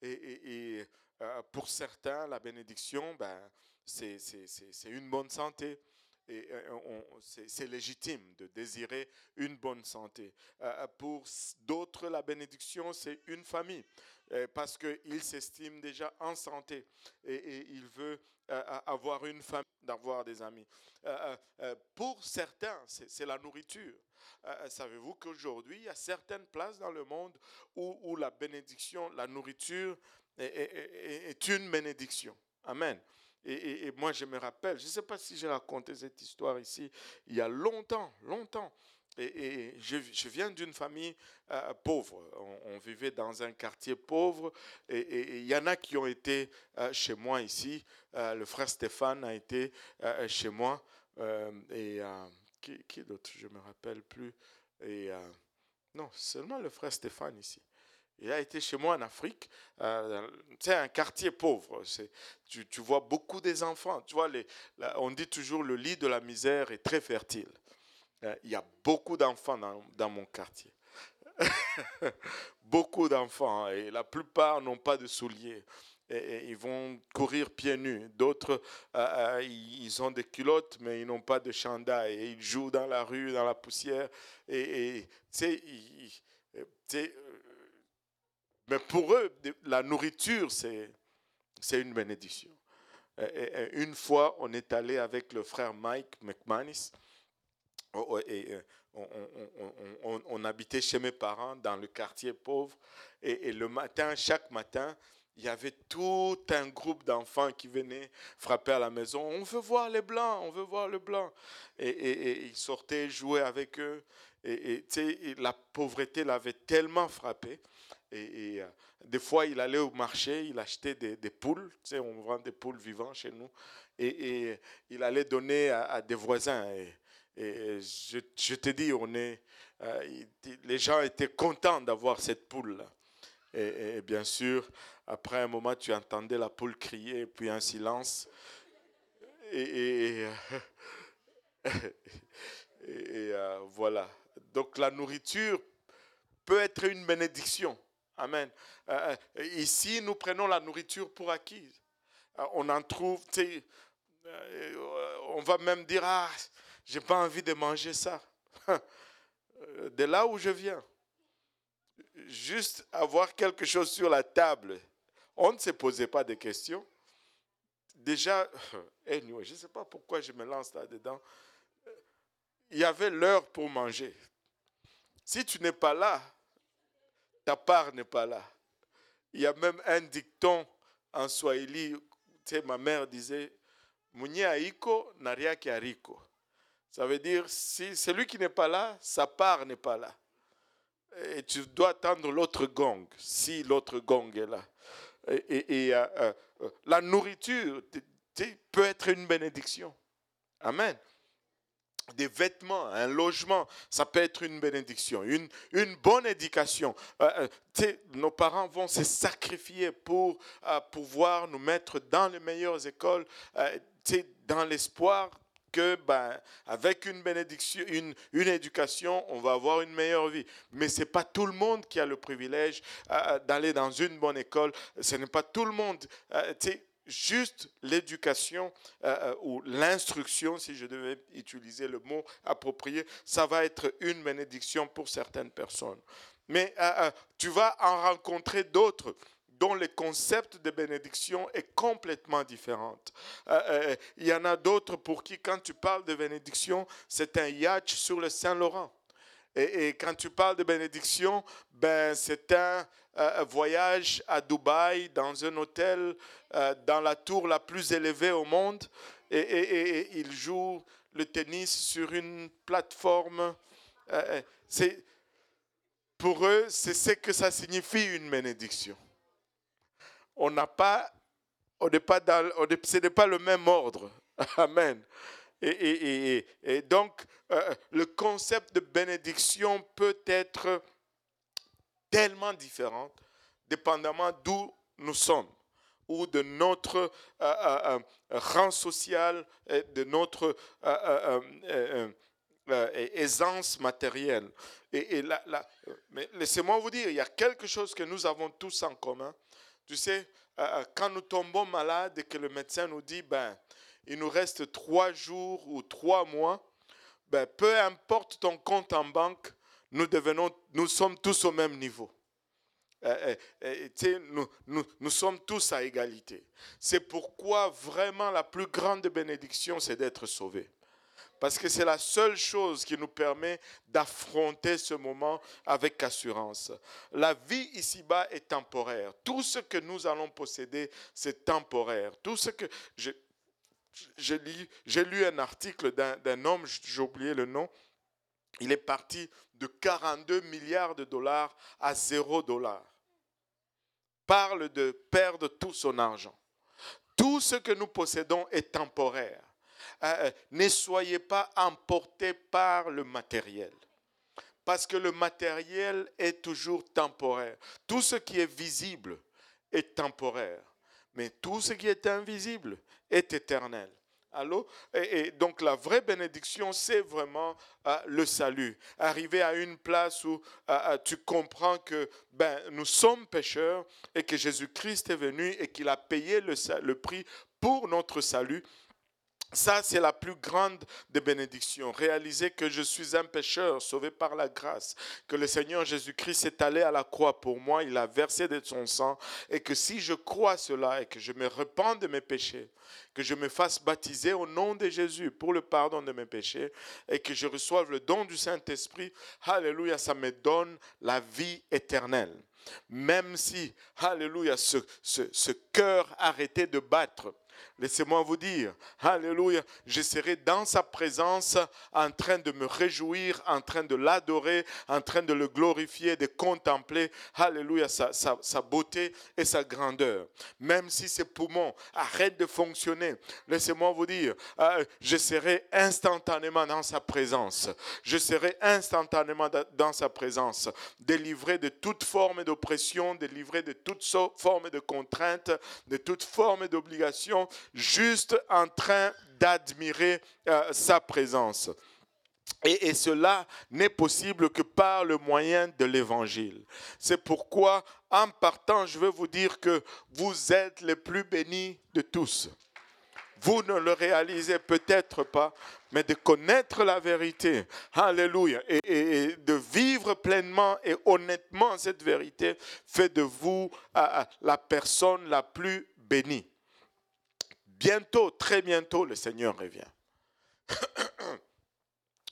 Et, pour certains, la bénédiction, ben, c'est une bonne santé et c'est légitime de désirer une bonne santé. pour d'autres, la bénédiction, c'est une famille, parce qu'il s'estime déjà en santé et, il veut avoir une famille, d'avoir des amis. pour certains, c'est la nourriture. Savez-vous qu'aujourd'hui, il y a certaines places dans le monde où, la bénédiction, la nourriture est une bénédiction. Amen. Et, moi, je me rappelle, je ne sais pas si j'ai raconté cette histoire ici, il y a longtemps, longtemps. Et, je, viens d'une famille euh, pauvre. On, vivait dans un quartier pauvre. Et il y en a qui ont été euh, chez moi ici. Euh, le frère Stéphane a été chez moi. et qui, qui d'autre? Je ne me rappelle plus. Et non, seulement le frère Stéphane ici. Il a été chez moi en Afrique. Euh, c'est un quartier pauvre. Tu, tu, vois beaucoup des enfants. Tu vois, les, on dit toujours le lit de la misère est très fertile. Euh, il y a beaucoup d'enfants dans, mon quartier. beaucoup d'enfants. Hein, et la plupart n'ont pas de souliers. Ils vont courir pieds nus. D'autres, euh, ils ont des culottes, mais ils n'ont pas de chandail. Ils jouent dans la rue, dans la poussière. Tu sais, mais pour eux, la nourriture, c'est, une bénédiction. une fois, on est allé avec le frère Mike McManus oh, oh, et euh, on, habitait chez mes parents dans le quartier pauvre. Et, le matin, chaque matin, il y avait tout un groupe d'enfants qui venaient frapper à la maison. On veut voir les blancs, on veut voir le blanc. Et, et ils sortaient jouer avec eux. Et, la pauvreté l'avait tellement frappé et, euh, des fois, il allait au marché, il achetait des, poules. Tu sais, on vend des poules vivantes chez nous. Et, il allait donner à, des voisins. Et, je, te dis, on est, euh, les gens étaient contents d'avoir cette poule-là. Et, bien sûr, après un moment, tu entendais la poule crier, puis un silence. Et, euh, voilà. Donc la nourriture peut être une bénédiction. Amen. Euh, euh, ici, nous prenons la nourriture pour acquise. Euh, on en trouve, on va même dire, ah, j'ai pas envie de manger ça. De là où je viens, juste avoir quelque chose sur la table, on ne se posait pas de questions. Déjà, je ne sais pas pourquoi je me lance là-dedans. Il y avait l'heure pour manger. Si tu n'es pas là, ta part n'est pas là. Il y a même un dicton en Swahili, tu ma mère disait, Mwenye aiko nariaki ariko. Ça veut dire, si celui qui n'est pas là, sa part n'est pas là. Et tu dois attendre l'autre gong, si l'autre gong est là. Et, euh, euh, euh, la nourriture peut être une bénédiction. Amen des vêtements, un logement, ça peut être une bénédiction, une, une bonne éducation. Euh, euh, nos parents vont se sacrifier pour euh, pouvoir nous mettre dans les meilleures écoles, dans l'espoir que ben, avec une bénédiction, une, une, éducation, on va avoir une meilleure vie. Mais ce n'est pas tout le monde qui a le privilège d'aller dans une bonne école. Ce n'est pas tout le monde juste l'éducation euh, euh, ou l'instruction, si je devais utiliser le mot approprié, ça va être une bénédiction pour certaines personnes. Mais euh, tu vas en rencontrer d'autres dont le concept de bénédiction est complètement différent. il y en a d'autres pour qui, quand tu parles de bénédiction, c'est un yacht sur le Saint-Laurent. Et, quand tu parles de bénédiction, ben, c'est un voyage à Dubaï dans un hôtel euh, dans la tour la plus élevée au monde. Et, et, il joue le tennis sur une plateforme. Euh, euh, pour eux, c'est ce que ça signifie une bénédiction. On n'a pas, ce n'est pas le même ordre. Amen. Et, donc, euh, le concept de bénédiction peut être tellement différent, dépendamment d'où nous sommes ou de notre euh, euh, rang social, de notre aisance matérielle. Et mais laissez-moi vous dire, il y a quelque chose que nous avons tous en commun. Tu sais, quand nous tombons malades et que le médecin nous dit, ben, il nous reste trois jours ou trois mois, ben, peu importe ton compte en banque, nous, sommes tous au même niveau. Euh, nous, nous, nous, sommes tous à égalité. C'est pourquoi vraiment la plus grande bénédiction, c'est d'être sauvé. Parce que c'est la seule chose qui nous permet d'affronter ce moment avec assurance. La vie ici-bas est temporaire. Tout ce que nous allons posséder, c'est temporaire. Tout ce que j'ai lu un article d'un homme, j'ai oublié le nom, il est parti de 42 milliards de dollars à 0 dollars. Parle de perdre tout son argent. Tout ce que nous possédons est temporaire. Euh, euh, ne soyez pas emportés par le matériel. Parce que le matériel est toujours temporaire. Tout ce qui est visible est temporaire. Mais tout ce qui est invisible est éternel. Allô? Et, donc la vraie bénédiction, c'est vraiment euh, le salut. Arriver à une place où tu comprends que ben, nous sommes pécheurs et que Jésus-Christ est venu et qu'il a payé le, le prix pour notre salut ça, c'est la plus grande des bénédictions. Réaliser que je suis un pécheur sauvé par la grâce, que le Seigneur Jésus-Christ est allé à la croix pour moi, il a versé de son sang, et que si je crois cela et que je me repens de mes péchés, que je me fasse baptiser au nom de Jésus pour le pardon de mes péchés, et que je reçoive le don du Saint-Esprit, Alléluia, ça me donne la vie éternelle. Même si, Alléluia, ce, ce, cœur arrêté de battre, Laissez-moi vous dire, Alléluia, je serai dans sa présence en train de me réjouir, en train de l'adorer, en train de le glorifier, de contempler, Alléluia, sa, beauté et sa grandeur. Même si ses poumons arrêtent de fonctionner, laissez-moi vous dire, euh, je serai instantanément dans sa présence. Je serai instantanément dans sa présence, délivré de toute forme d'oppression, délivré de toute forme de contrainte, de toute forme d'obligation juste en train d'admirer euh, sa présence. Et, cela n'est possible que par le moyen de l'évangile. C'est pourquoi, en partant, je veux vous dire que vous êtes les plus bénis de tous. Vous ne le réalisez peut-être pas, mais de connaître la vérité, alléluia, et, de vivre pleinement et honnêtement cette vérité fait de vous euh, la personne la plus bénie. Bientôt, très bientôt, le Seigneur revient.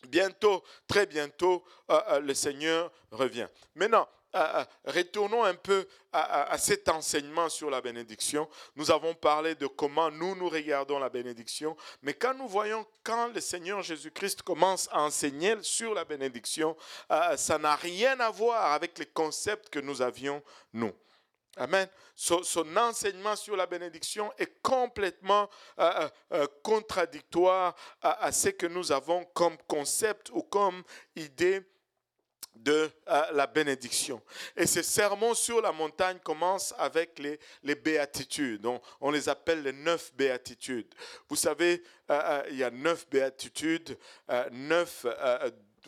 bientôt, très bientôt, euh, euh, le Seigneur revient. Maintenant, euh, retournons un peu à, cet enseignement sur la bénédiction. Nous avons parlé de comment nous, nous regardons la bénédiction, mais quand nous voyons quand le Seigneur Jésus-Christ commence à enseigner sur la bénédiction, ça n'a rien à voir avec les concepts que nous avions, nous. Amen. Son, enseignement sur la bénédiction est complètement euh, euh, euh, contradictoire à, ce que nous avons comme concept ou comme idée de la bénédiction. Et ce sermon sur la montagne commence avec les, les béatitudes. On, on, les appelle les neuf béatitudes. Vous savez, il y a neuf béatitudes, neuf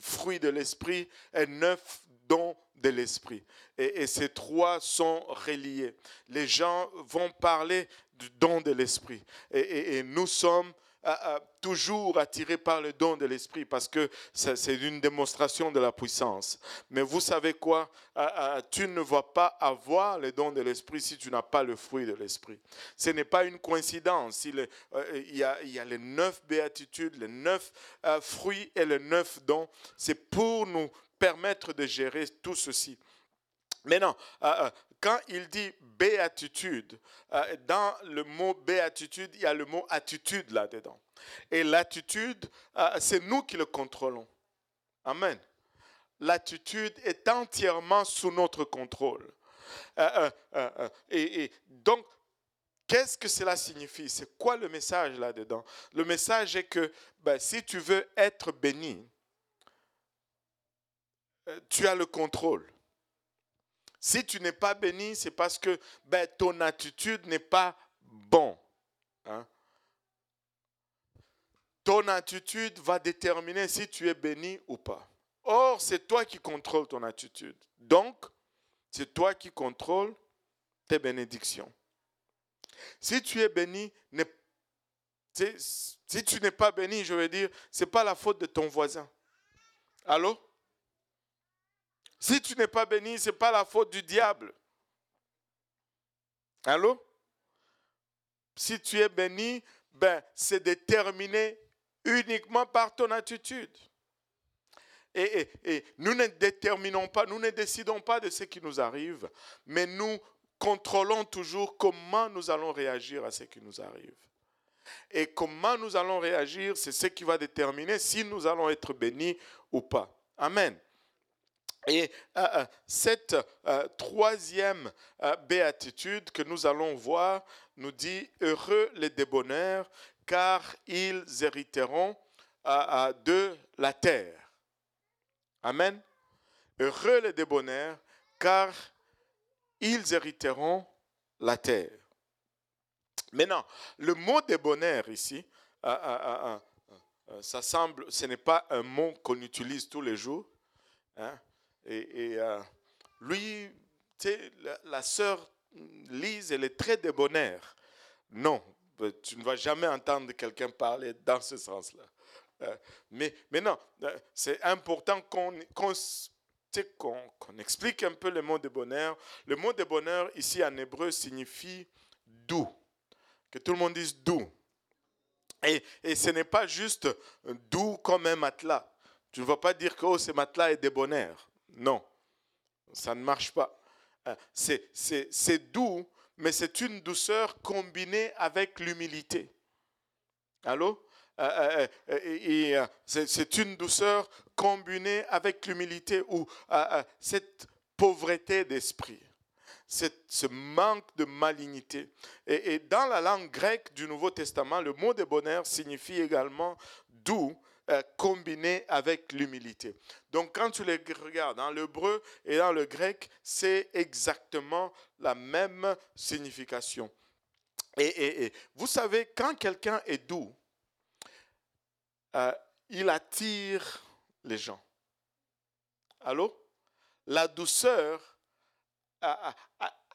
fruits de l'esprit et neuf dons de l'esprit. Et, ces trois sont reliés. Les gens vont parler du don de l'esprit. Et, nous sommes euh, euh, toujours attirés par le don de l'esprit parce que c'est une démonstration de la puissance. Mais vous savez quoi euh, Tu ne vas pas avoir le don de l'esprit si tu n'as pas le fruit de l'esprit. Ce n'est pas une coïncidence. Il, y a, il y a les neuf béatitudes, les neuf fruits et les neuf dons. C'est pour nous permettre de gérer tout ceci. Maintenant, euh, euh, quand il dit béatitude, euh, dans le mot béatitude, il y a le mot attitude là-dedans. Et l'attitude, c'est nous qui le contrôlons. Amen. L'attitude est entièrement sous notre contrôle. et, donc, qu'est-ce que cela signifie? C'est quoi le message là-dedans? Le message est que ben, si tu veux être béni, tu as le contrôle. Si tu n'es pas béni, c'est parce que ben, ton attitude n'est pas bon. Hein. ton attitude va déterminer si tu es béni ou pas. Or, c'est toi qui contrôles ton attitude. Donc, c'est toi qui contrôles tes bénédictions. Si tu es béni, si tu n'es pas béni, je veux dire, ce n'est pas la faute de ton voisin. Allô? Si tu n'es pas béni, ce n'est pas la faute du diable. Allô? Si tu es béni, ben, c'est déterminé uniquement par ton attitude. Et, et, nous ne déterminons pas, nous ne décidons pas de ce qui nous arrive, mais nous contrôlons toujours comment nous allons réagir à ce qui nous arrive. Et comment nous allons réagir, c'est ce qui va déterminer si nous allons être bénis ou pas. Amen. Et euh, euh, cette euh, troisième béatitude que nous allons voir nous dit, heureux les débonnaires, car ils hériteront de la terre. Amen. Heureux les débonnaires, car ils hériteront la terre. Maintenant, le mot débonnaire ici, ça semble, ce n'est pas un mot qu'on utilise tous les jours. Hein. Et, euh, lui, la, la sœur Lise, elle est très débonnaire. Non, tu ne vas jamais entendre quelqu'un parler dans ce sens-là. Euh, mais, mais non, euh, c'est important qu'on qu'on explique un peu le mot de bonheur. Le mot de bonheur ici en hébreu signifie doux. Que tout le monde dise doux. Et, et ce n'est pas juste doux comme un matelas. Tu ne vas pas dire que oh, ce matelas est de bonheur. Non, ça ne marche pas. Euh, c'est doux, mais c'est une douceur combinée avec l'humilité. Allô? Euh, euh, c'est une douceur combinée avec l'humilité ou cette pauvreté d'esprit, ce manque de malignité. Et, et, dans la langue grecque du Nouveau Testament, le mot de bonheur signifie également doux, euh, combiné avec l'humilité. Donc quand tu les regardes dans l'hébreu et dans le grec, c'est exactement la même signification. Et, vous savez, quand quelqu'un est doux, euh, il attire les gens. Allô? La douceur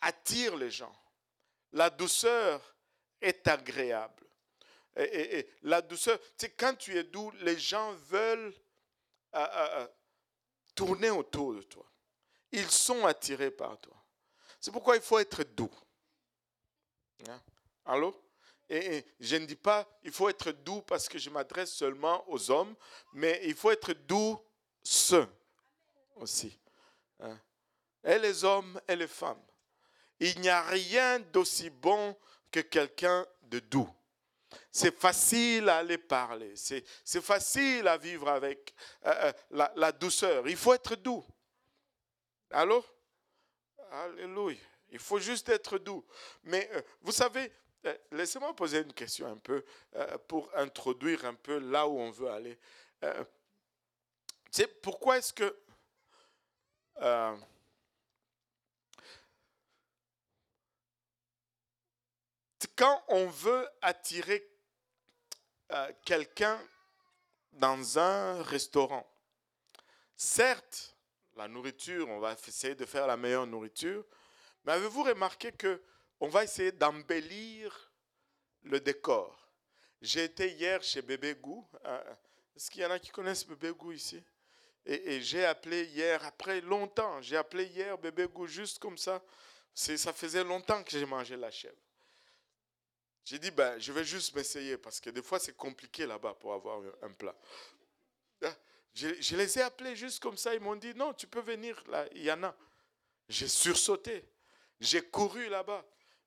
attire les gens. La douceur est agréable et, la douceur. C'est quand tu es doux, les gens veulent euh, euh, euh, tourner autour de toi. Ils sont attirés par toi. C'est pourquoi il faut être doux. Hein? Allô? Et, je ne dis pas il faut être doux parce que je m'adresse seulement aux hommes, mais il faut être doux ceux aussi. Hein? Et les hommes et les femmes. Il n'y a rien d'aussi bon que quelqu'un de doux. C'est facile à aller parler. C'est facile à vivre avec euh, euh, la, douceur. Il faut être doux. Allô? Alléluia. Il faut juste être doux. Mais euh, vous savez, laissez-moi poser une question un peu pour introduire un peu là où on veut aller. c'est pourquoi est-ce que quand on veut attirer euh, quelqu'un dans un restaurant, certes, la nourriture, on va essayer de faire la meilleure nourriture, mais avez-vous remarqué que on va essayer d'embellir le décor? J'ai été hier chez Bébé Gou. Euh, est-ce qu'il y en a qui connaissent Bébé Gou ici? Et, et j'ai appelé hier, après longtemps, j'ai appelé hier Bébé Gou juste comme ça. Ça faisait longtemps que j'ai mangé la chèvre. J'ai dit, ben, je vais juste m'essayer parce que des fois c'est compliqué là-bas pour avoir un plat. Ah, je, les ai appelés juste comme ça, ils m'ont dit, non, tu peux venir là, il y en a. J'ai sursauté, j'ai couru là-bas.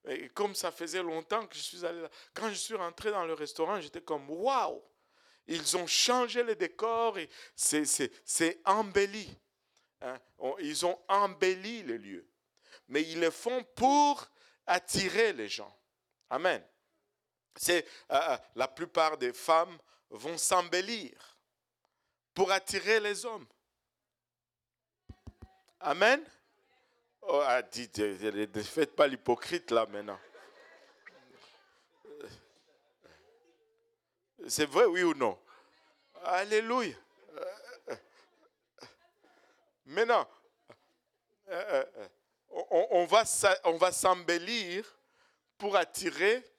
Et comme ça faisait longtemps que je suis allé là, quand je suis rentré dans le restaurant, j'étais comme, waouh, ils ont changé les décors et c'est embelli. Hein. Ils ont embelli les lieux. Mais ils le font pour attirer les gens. Amen c'est euh, euh, la plupart des femmes vont s'embellir pour attirer les hommes. Amen. Oh, ah, ne faites pas l'hypocrite là maintenant. C'est vrai, oui ou non? Alléluia. Maintenant, va, on va s'embellir pour attirer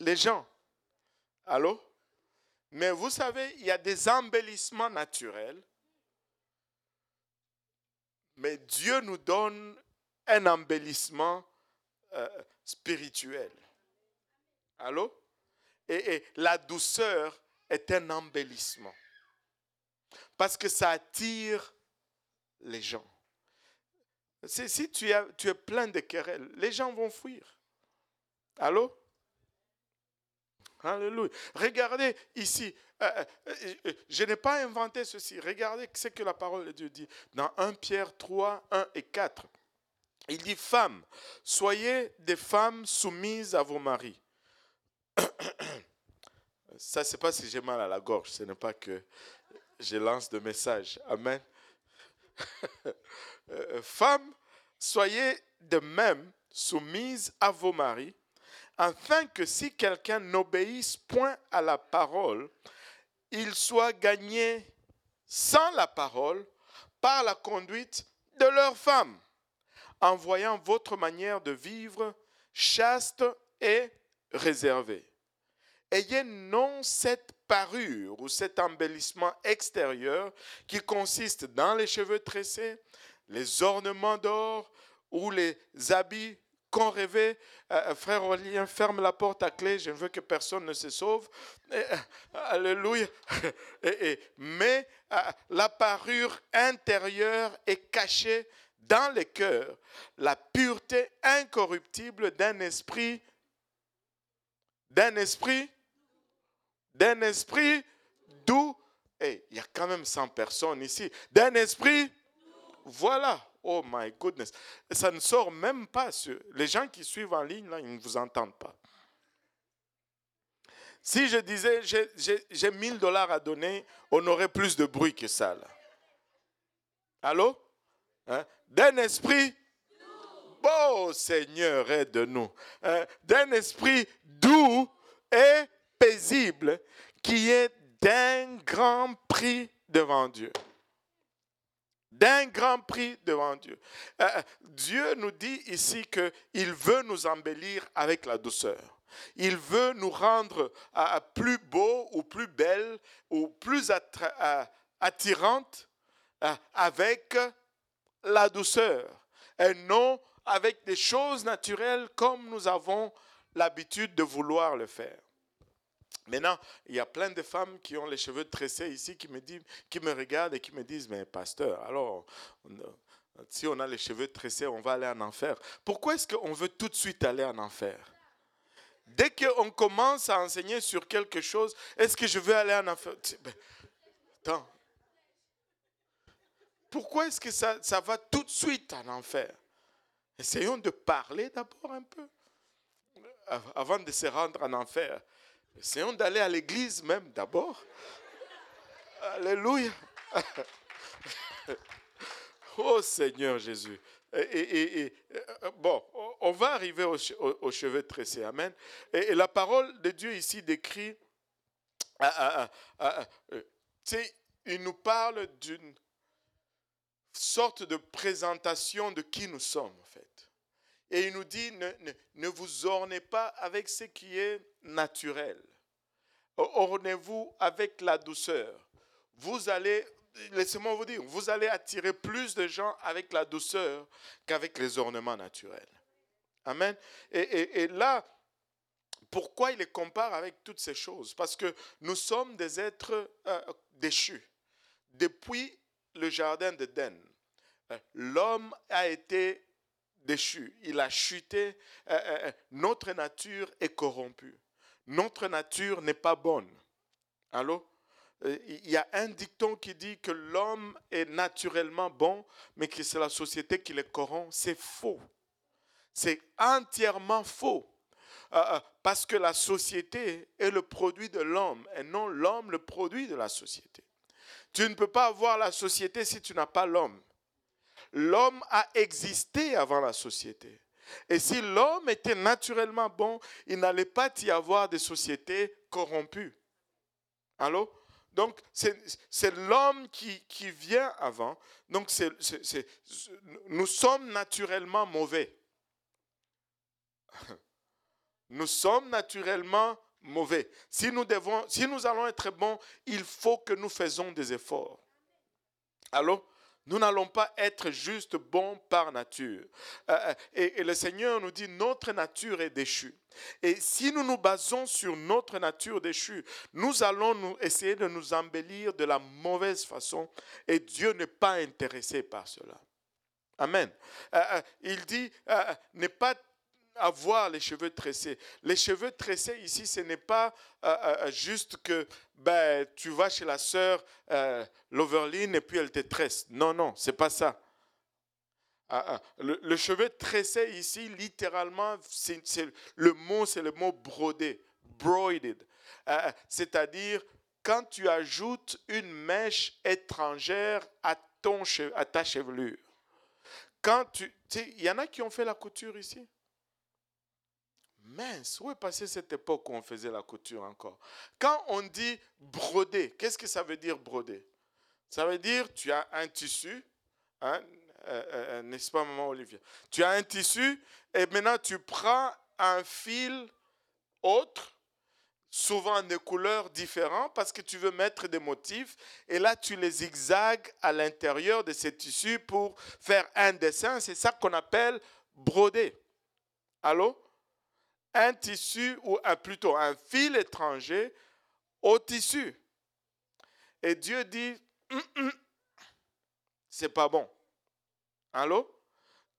les gens. Allô? Mais vous savez, il y a des embellissements naturels. Mais Dieu nous donne un embellissement euh, spirituel. Allô? Et, la douceur est un embellissement. Parce que ça attire les gens. Si tu, tu es plein de querelles, les gens vont fuir. Allô? Alléluia. Regardez ici. Euh, euh, euh, je n'ai pas inventé ceci. Regardez ce que la parole de Dieu dit dans 1 Pierre 3, 1 et 4. Il dit, femmes, soyez des femmes soumises à vos maris. Ça, c'est pas si j'ai mal à la gorge, ce n'est pas que je lance de messages. Amen. femmes, soyez de même soumises à vos maris afin que si quelqu'un n'obéisse point à la parole, il soit gagné sans la parole par la conduite de leur femme, en voyant votre manière de vivre chaste et réservée. Ayez non cette parure ou cet embellissement extérieur qui consiste dans les cheveux tressés, les ornements d'or ou les habits qu'on rêvait, euh, euh, frère Aurélien, ferme la porte à clé, je ne veux que personne ne se sauve. Euh, alléluia. mais la parure intérieure est cachée dans les cœurs, la pureté incorruptible d'un esprit, d'un esprit, d'un esprit doux. Et il y a quand même 100 personnes ici. D'un esprit, voilà. Oh my goodness. Ça ne sort même pas. Les gens qui suivent en ligne, là, ils ne vous entendent pas. Si je disais, j'ai 1000 dollars à donner, on aurait plus de bruit que ça. Là. Allô? Hein? D'un esprit Oh Seigneur, aide-nous. Hein? D'un esprit doux et paisible qui est d'un grand prix devant Dieu d'un grand prix devant Dieu. Euh, euh, Dieu nous dit ici qu'il veut nous embellir avec la douceur. Il veut nous rendre euh, plus beaux ou plus belles ou plus attirantes avec la douceur et non avec des choses naturelles comme nous avons l'habitude de vouloir le faire. Maintenant, il y a plein de femmes qui ont les cheveux tressés ici qui me, disent, qui me regardent et qui me disent, mais pasteur, alors, si on a les cheveux tressés, on va aller en enfer. Pourquoi est-ce qu'on veut tout de suite aller en enfer? Dès qu'on commence à enseigner sur quelque chose, est-ce que je veux aller en enfer? Ben, Attends. Pourquoi est-ce que ça, ça va tout de suite en enfer? Essayons de parler d'abord un peu avant de se rendre en enfer. Essayons d'aller à l'église même d'abord. Alléluia. Oh Seigneur Jésus. Et, euh, bon, on va arriver aux, cheveux tressés. Amen. Et, la parole de Dieu ici décrit, euh, euh, il nous parle d'une sorte de présentation de qui nous sommes en fait. Et il nous dit, ne, ne, vous ornez pas avec ce qui est naturel. Ornez-vous avec la douceur. Vous allez, laissez-moi vous dire, vous allez attirer plus de gens avec la douceur qu'avec les ornements naturels. Amen. Et, et, là, pourquoi il les compare avec toutes ces choses? Parce que nous sommes des êtres euh, déchus. Depuis le jardin d'Éden, euh, l'homme a été déchu, il a chuté, euh, notre nature est corrompue. Notre nature n'est pas bonne. Allô? Il y a un dicton qui dit que l'homme est naturellement bon, mais que c'est la société qui le corrompt. C'est faux. C'est entièrement faux. parce que la société est le produit de l'homme et non l'homme le produit de la société. Tu ne peux pas avoir la société si tu n'as pas l'homme l'homme a existé avant la société. Et si l'homme était naturellement bon, il n'allait pas y avoir de sociétés corrompues. Allô? Donc, c'est l'homme qui, qui, vient avant. Donc, c'est nous sommes naturellement mauvais. Nous sommes naturellement mauvais. Si nous, devons, si nous allons être bons, il faut que nous faisons des efforts. Allô? Nous n'allons pas être juste bons par nature. Euh, euh, et, le Seigneur nous dit, notre nature est déchue. Et si nous nous basons sur notre nature déchue, nous allons nous essayer de nous embellir de la mauvaise façon. Et Dieu n'est pas intéressé par cela. Amen. Euh, il dit, n'est pas avoir les cheveux tressés. Les cheveux tressés ici, ce n'est pas euh, euh, euh, juste que ben, tu vas chez la sœur euh, Loverline et puis elle te tresse. Non, non, c'est pas ça. Ah, ah. Le, cheveu tressé ici, littéralement, c'est, le mot, c'est le mot brodé, broided. c'est-à-dire quand tu ajoutes une mèche étrangère à, ton, à ta chevelure. Quand tu, il y en a qui ont fait la couture ici? Mince, où est passée cette époque où on faisait la couture encore? Quand on dit broder, qu'est-ce que ça veut dire broder Ça veut dire tu as un tissu, hein, euh, euh, euh, n'est-ce pas, maman Olivier Tu as un tissu et maintenant tu prends un fil autre, souvent de couleurs différentes parce que tu veux mettre des motifs et là tu les zigzags à l'intérieur de ces tissus pour faire un dessin. C'est ça qu'on appelle broder. Allô? Un tissu ou plutôt un fil étranger au tissu. Et Dieu dit, hum, hum, c'est pas bon. Allô?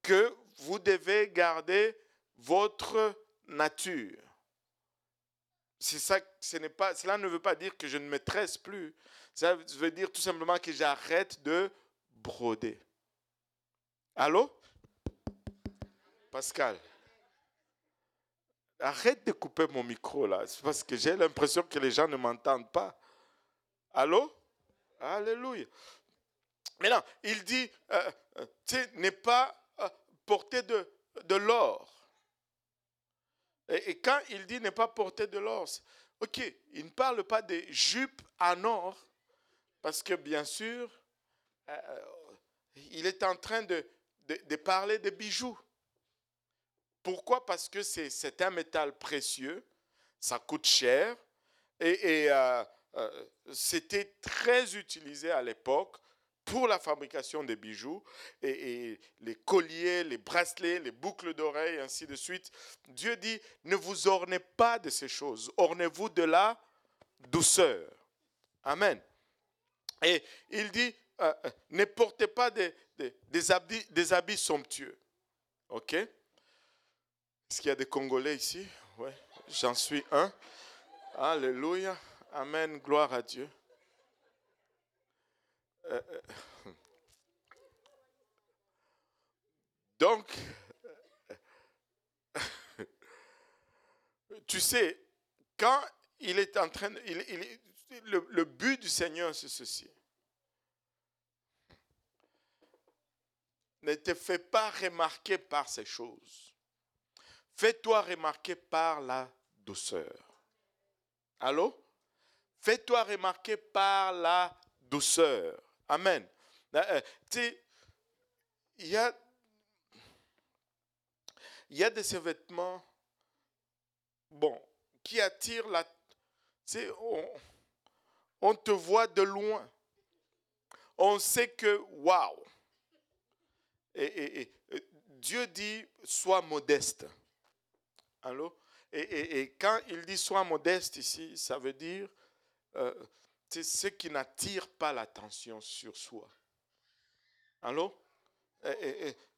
Que vous devez garder votre nature. Ça, ce n'est pas, cela ne veut pas dire que je ne me tresse plus. Ça veut dire tout simplement que j'arrête de broder. Allô? Pascal. Arrête de couper mon micro là, parce que j'ai l'impression que les gens ne m'entendent pas. Allô? Alléluia. Maintenant, il dit, euh, euh, tu n'est pas euh, porté de, l'or. Et, quand il dit n'est pas porté de l'or, ok, il ne parle pas des jupes en or, parce que bien sûr, il est en train de, de parler de bijoux. Pourquoi? Parce que c'est un métal précieux, ça coûte cher et, euh, euh, c'était très utilisé à l'époque pour la fabrication des bijoux et, les colliers, les bracelets, les boucles d'oreilles, ainsi de suite. Dieu dit, ne vous ornez pas de ces choses, ornez-vous de la douceur. Amen. Et il dit, euh, ne portez pas des, habits, des habits somptueux. OK? Est-ce qu'il y a des Congolais ici? Oui, j'en suis un. Alléluia. Amen. Gloire à Dieu. Euh, euh. donc, tu sais, quand il est en train, le, le but du Seigneur, c'est ceci. Ne te fais pas remarquer par ces choses. Fais-toi remarquer par la douceur. Allô? Fais-toi remarquer par la douceur. Amen. Euh, tu sais, il y a, y a de ces vêtements, bon, qui attirent la... Tu sais, on, te voit de loin. On sait que, waouh. et, Dieu dit, sois modeste. Allô? Et, quand il dit sois modeste ici, ça veut dire euh, c'est ce qui n'attire pas l'attention sur soi. Allô?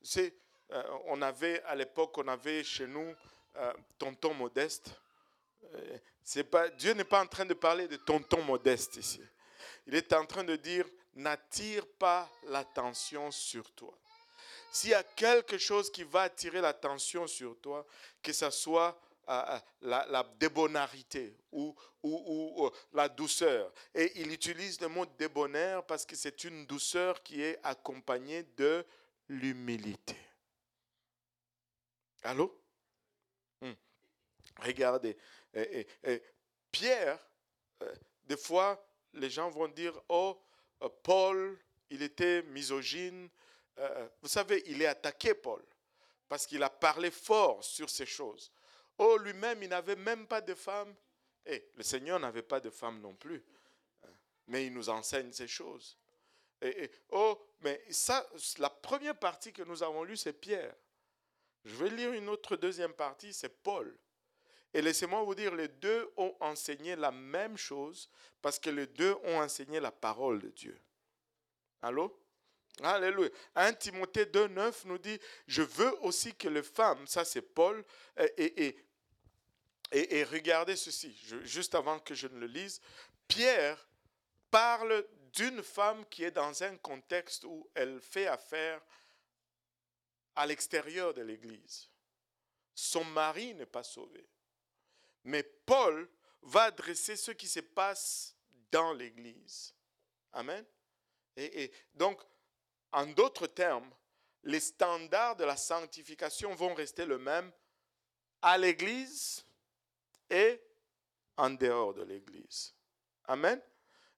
C'est, euh, On avait, à l'époque, on avait chez nous euh, tonton modeste. C'est pas, Dieu n'est pas en train de parler de tonton modeste ici. Il est en train de dire n'attire pas l'attention sur toi. S'il y a quelque chose qui va attirer l'attention sur toi, que ce soit euh, euh, la, la, débonarité ou, euh, la douceur. Et il utilise le mot débonnaire parce que c'est une douceur qui est accompagnée de l'humilité. Allô? Hmm. Regardez, Pierre, des fois, les gens vont dire, oh, euh, Paul, il était misogyne. Euh, vous savez, il est attaqué, Paul, parce qu'il a parlé fort sur ces choses. Oh, lui-même, il n'avait même pas de femme. Et eh, le Seigneur n'avait pas de femme non plus. Mais il nous enseigne ces choses. Et, oh, mais ça, la première partie que nous avons lue, c'est Pierre. Je vais lire une autre deuxième partie, c'est Paul. Et laissez-moi vous dire, les deux ont enseigné la même chose parce que les deux ont enseigné la parole de Dieu. Allô? Alléluia. 1 Timothée 2,9 nous dit Je veux aussi que les femmes, ça c'est Paul, et, et, et, et, regardez ceci, juste avant que je ne le lise, Pierre parle d'une femme qui est dans un contexte où elle fait affaire à l'extérieur de l'Église. Son mari n'est pas sauvé. Mais Paul va adresser ce qui se passe dans l'Église. Amen. Et, donc, en d'autres termes, les standards de la sanctification vont rester le même à l'Église et en dehors de l'Église. Amen.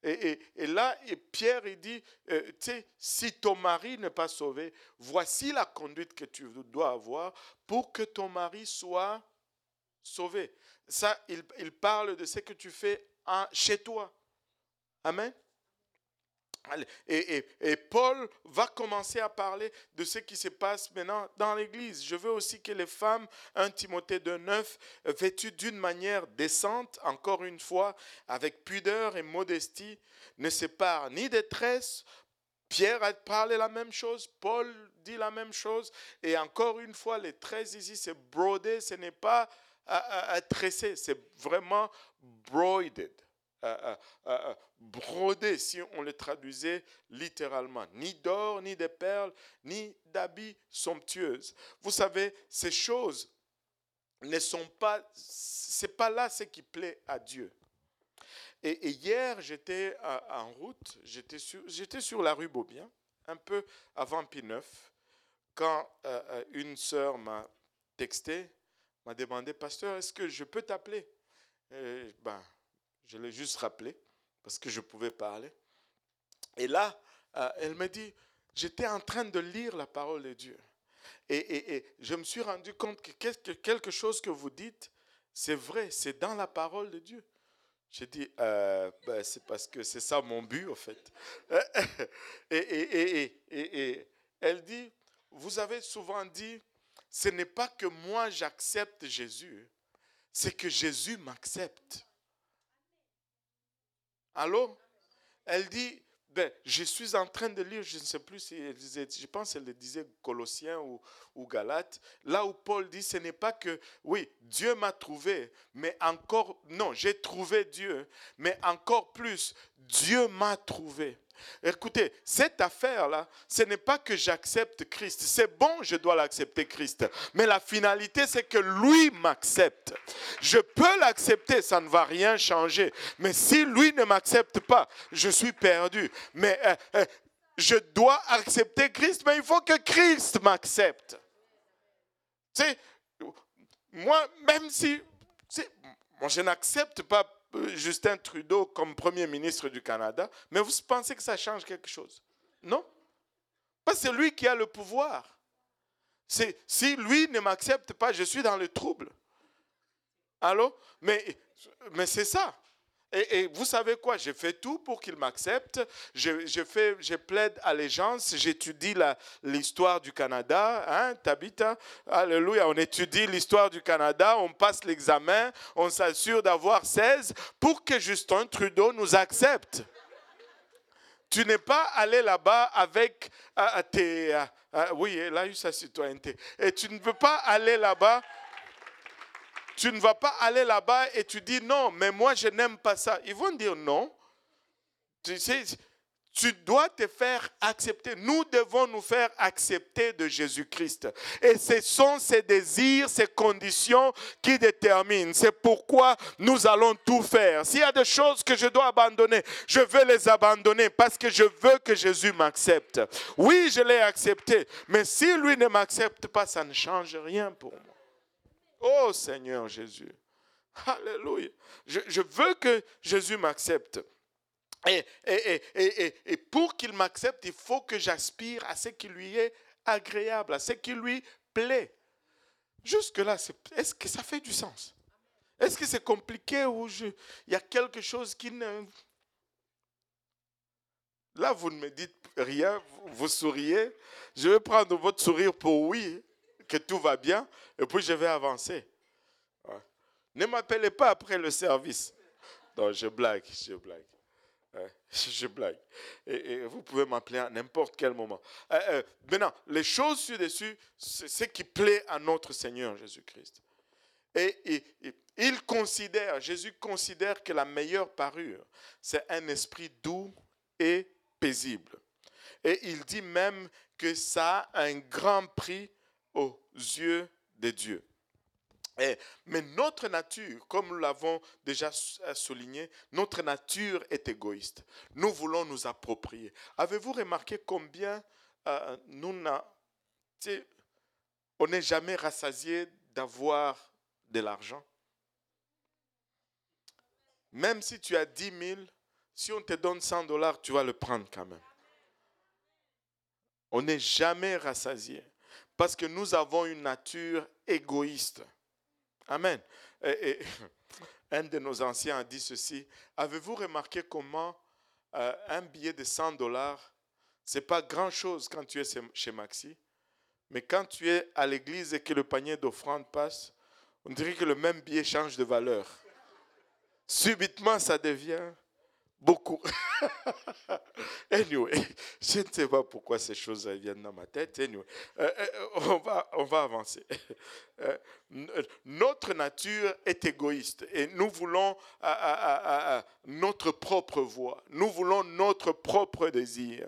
Et, là, Pierre, il dit, euh, tu sais, si ton mari n'est pas sauvé, voici la conduite que tu dois avoir pour que ton mari soit sauvé. Ça, il, parle de ce que tu fais chez toi. Amen. Et, Paul va commencer à parler de ce qui se passe maintenant dans l'Église. Je veux aussi que les femmes, 1 Timothée 2, 9, vêtues d'une manière décente, encore une fois, avec pudeur et modestie, ne séparent ni des tresses. Pierre a parlé la même chose, Paul dit la même chose. Et encore une fois, les tresses ici, c'est brodé, ce n'est pas à, tresser, c'est vraiment broided. Brodé si on le traduisait littéralement. Ni d'or, ni de perles, ni d'habits somptueuses. Vous savez, ces choses ne sont pas, c'est pas là ce qui plaît à Dieu. Et, hier, j'étais en route, j'étais sur, sur la rue Beaubien, un peu avant P9, quand euh, euh, une sœur m'a texté m'a demandé, pasteur, est-ce que je peux t'appeler? Ben, Je l'ai juste rappelé parce que je pouvais parler. Et là, euh, elle me dit, j'étais en train de lire la parole de Dieu. Et, et, je me suis rendu compte que quelque chose que vous dites, c'est vrai, c'est dans la parole de Dieu. J'ai dit, euh, ben, c'est parce que c'est ça mon but, en fait. et, et, elle dit, vous avez souvent dit, ce n'est pas que moi j'accepte Jésus, c'est que Jésus m'accepte. Allô? Elle dit, ben, je suis en train de lire, je ne sais plus si elle disait, je pense qu'elle le disait Colossiens ou, ou Galates, là où Paul dit, ce n'est pas que, oui, Dieu m'a trouvé, mais encore, non, j'ai trouvé Dieu, mais encore plus, Dieu m'a trouvé. Écoutez, cette affaire-là, ce n'est pas que j'accepte Christ. C'est bon, je dois l'accepter Christ. Mais la finalité, c'est que lui m'accepte. Je peux l'accepter, ça ne va rien changer. Mais si lui ne m'accepte pas, je suis perdu. Mais euh, euh, je dois accepter Christ, mais il faut que Christ m'accepte. Tu sais, moi, même si, moi, je n'accepte pas Justin Trudeau comme Premier ministre du Canada, mais vous pensez que ça change quelque chose? Non Parce que c'est lui qui a le pouvoir. Si lui ne m'accepte pas, je suis dans le trouble. Allô? Mais, mais c'est ça. Et, vous savez quoi? J'ai fait tout pour qu'il m'accepte. Je, je, plaide allégeance. J'étudie l'histoire du Canada. Hein, Tabitha Alléluia. On étudie l'histoire du Canada. On passe l'examen. On s'assure d'avoir 16 pour que Justin Trudeau nous accepte. Tu n'es pas allé là-bas avec tes. oui, il a eu sa citoyenneté. Et tu ne peux pas aller là-bas tu ne vas pas aller là-bas et tu dis non, mais moi je n'aime pas ça. Ils vont dire non. Tu sais, tu dois te faire accepter. Nous devons nous faire accepter de Jésus-Christ. Et ce sont ces désirs, ces conditions qui déterminent. C'est pourquoi nous allons tout faire. S'il y a des choses que je dois abandonner, je veux les abandonner parce que je veux que Jésus m'accepte. Oui, je l'ai accepté. Mais si lui ne m'accepte pas, ça ne change rien pour moi. Oh Seigneur Jésus. Alléluia. Je, veux que Jésus m'accepte. Et, et, pour qu'il m'accepte, il faut que j'aspire à ce qui lui est agréable, à ce qui lui plaît. Jusque-là, est-ce que ça fait du sens? Est-ce que c'est compliqué ou il y a quelque chose qui ne... Là, vous ne me dites rien, vous souriez. Je vais prendre votre sourire pour oui, que tout va bien, et puis je vais avancer. Ne m'appelez pas après le service. Non, je blague, je blague. Je blague. Et, vous pouvez m'appeler à n'importe quel moment. Euh, euh, maintenant, les choses sur-dessus, c'est ce qui plaît à notre Seigneur Jésus-Christ. Et, il considère, Jésus considère que la meilleure parure, c'est un esprit doux et paisible. Et il dit même que ça a un grand prix aux yeux de Dieu. Eh, mais notre nature, comme nous l'avons déjà euh, souligné, notre nature est égoïste. Nous voulons nous approprier. Avez-vous remarqué combien euh, nous on n'est jamais rassasié d'avoir de l'argent? Même si tu as 10 000, si on te donne 100 dollars, tu vas le prendre quand même. On n'est jamais rassasié parce que nous avons une nature égoïste. Amen. Un de nos anciens a dit ceci. Avez-vous remarqué comment euh, un billet de 100 dollars, ce n'est pas grand-chose quand tu es chez Maxi, mais quand tu es à l'église et que le panier d'offrande passe, on dirait que le même billet change de valeur. Subitement, ça devient Beaucoup. anyway, je ne sais pas pourquoi ces choses viennent dans ma tête. Anyway, euh, euh, on, va, on va avancer. Euh, notre nature est égoïste et nous voulons notre propre voix. Nous voulons notre propre désir.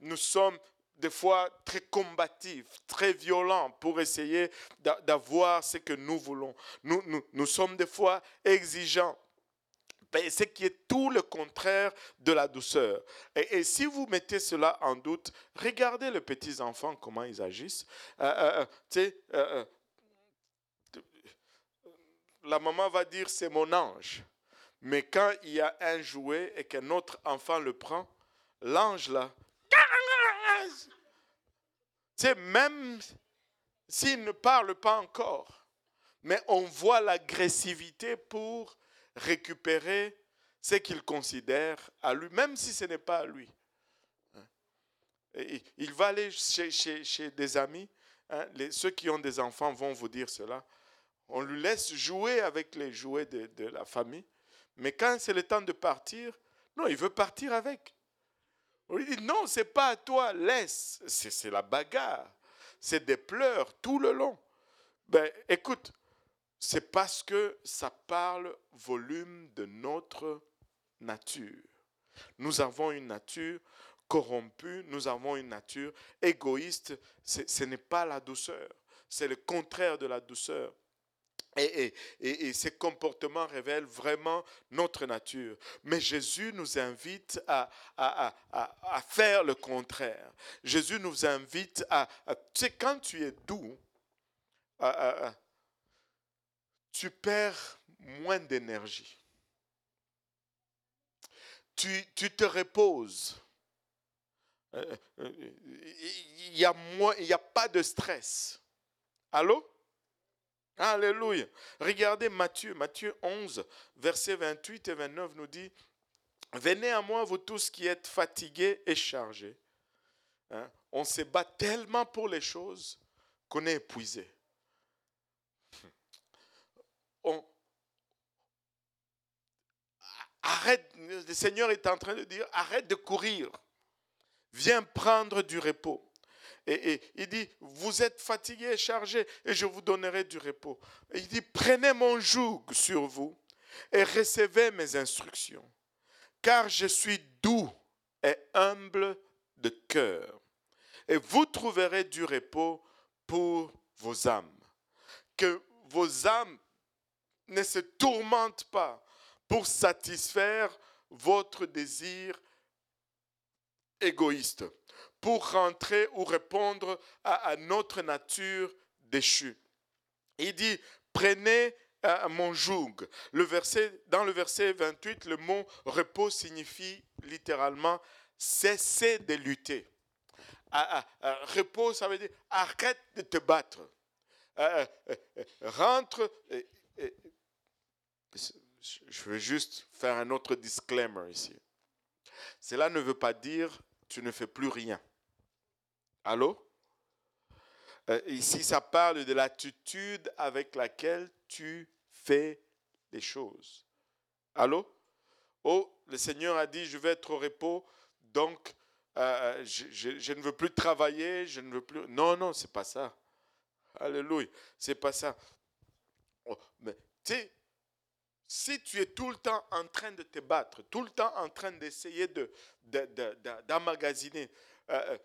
nous sommes des fois très combatifs, très violents pour essayer d'avoir ce que nous voulons. Nous, nous, nous sommes des fois exigeants ben, ce qui est tout le contraire de la douceur. Et, si vous mettez cela en doute, regardez les petits enfants, comment ils agissent. Euh, euh, euh, la maman va dire c'est mon ange. Mais quand il y a un jouet et qu'un autre enfant le prend, l'ange là, c'est même s'il ne parle pas encore, mais on voit l'agressivité pour récupérer ce qu'il considère à lui, même si ce n'est pas à lui. Hein? il va aller chez, des amis, hein, ceux qui ont des enfants vont vous dire cela. On lui laisse jouer avec les jouets de, la famille, mais quand c'est le temps de partir, non, il veut partir avec. On lui dit non, c'est pas à toi, laisse. C'est la bagarre, c'est des pleurs tout le long. Ben, écoute, c'est parce que ça parle volume de notre nature. Nous avons une nature corrompue, nous avons une nature égoïste. Ce n'est pas la douceur, c'est le contraire de la douceur. Et, et, ces comportements révèlent vraiment notre nature. Mais Jésus nous invite à, à, à, à faire le contraire. Jésus nous invite à... tu sais, quand tu es doux, tu perds moins d'énergie. Tu, te reposes. Euh, euh, il n'y a, a pas de stress. Allô? Alléluia. Regardez Matthieu, Matthieu 11, versets 28 et 29 nous dit, Venez à moi, vous tous qui êtes fatigués et chargés. Hein? On se bat tellement pour les choses qu'on est épuisé. Arrête, le Seigneur est en train de dire, arrête de courir, viens prendre du repos. Et, il dit, vous êtes fatigué et chargé, et je vous donnerai du repos. il dit, prenez mon joug sur vous et recevez mes instructions, car je suis doux et humble de cœur, et vous trouverez du repos pour vos âmes. Que vos âmes ne se tourmentent pas pour satisfaire votre désir égoïste, pour rentrer ou répondre à, notre nature déchue. Il dit, prenez à mon joug. Le verset, dans le verset 28, le mot repos signifie littéralement cesser de lutter. Ah, ah, repos, ça veut dire arrête de te battre. rentre. Je veux juste faire un autre disclaimer ici. Cela ne veut pas dire tu ne fais plus rien. Allô? Euh, Ici, ça parle de l'attitude avec laquelle tu fais les choses. Allô? Oh, le Seigneur a dit, je vais être au repos, donc euh, je, ne veux plus travailler, je ne veux plus... Non, non, c'est pas ça. Alléluia, c'est pas ça. Oh, mais tu sais, si tu es tout le temps en train de te battre, tout le temps en train d'essayer d'emmagasiner, de, de, euh,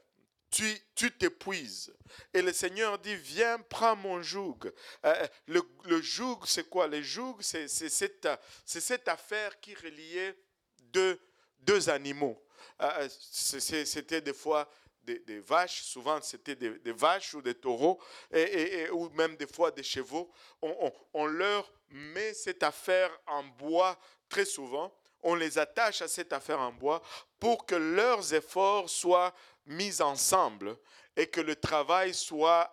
tu t'épuises. Et le Seigneur dit, viens, prends mon joug. Euh, le, le joug, c'est quoi? Le joug, c'est cette, cette, affaire qui reliait deux, deux animaux. Euh, c'était des fois des, vaches, souvent c'était des, vaches ou des taureaux, et, ou même des fois des chevaux. On, on, leur met cette affaire en bois très souvent. On les attache à cette affaire en bois pour que leurs efforts soient mis ensemble et que le travail soit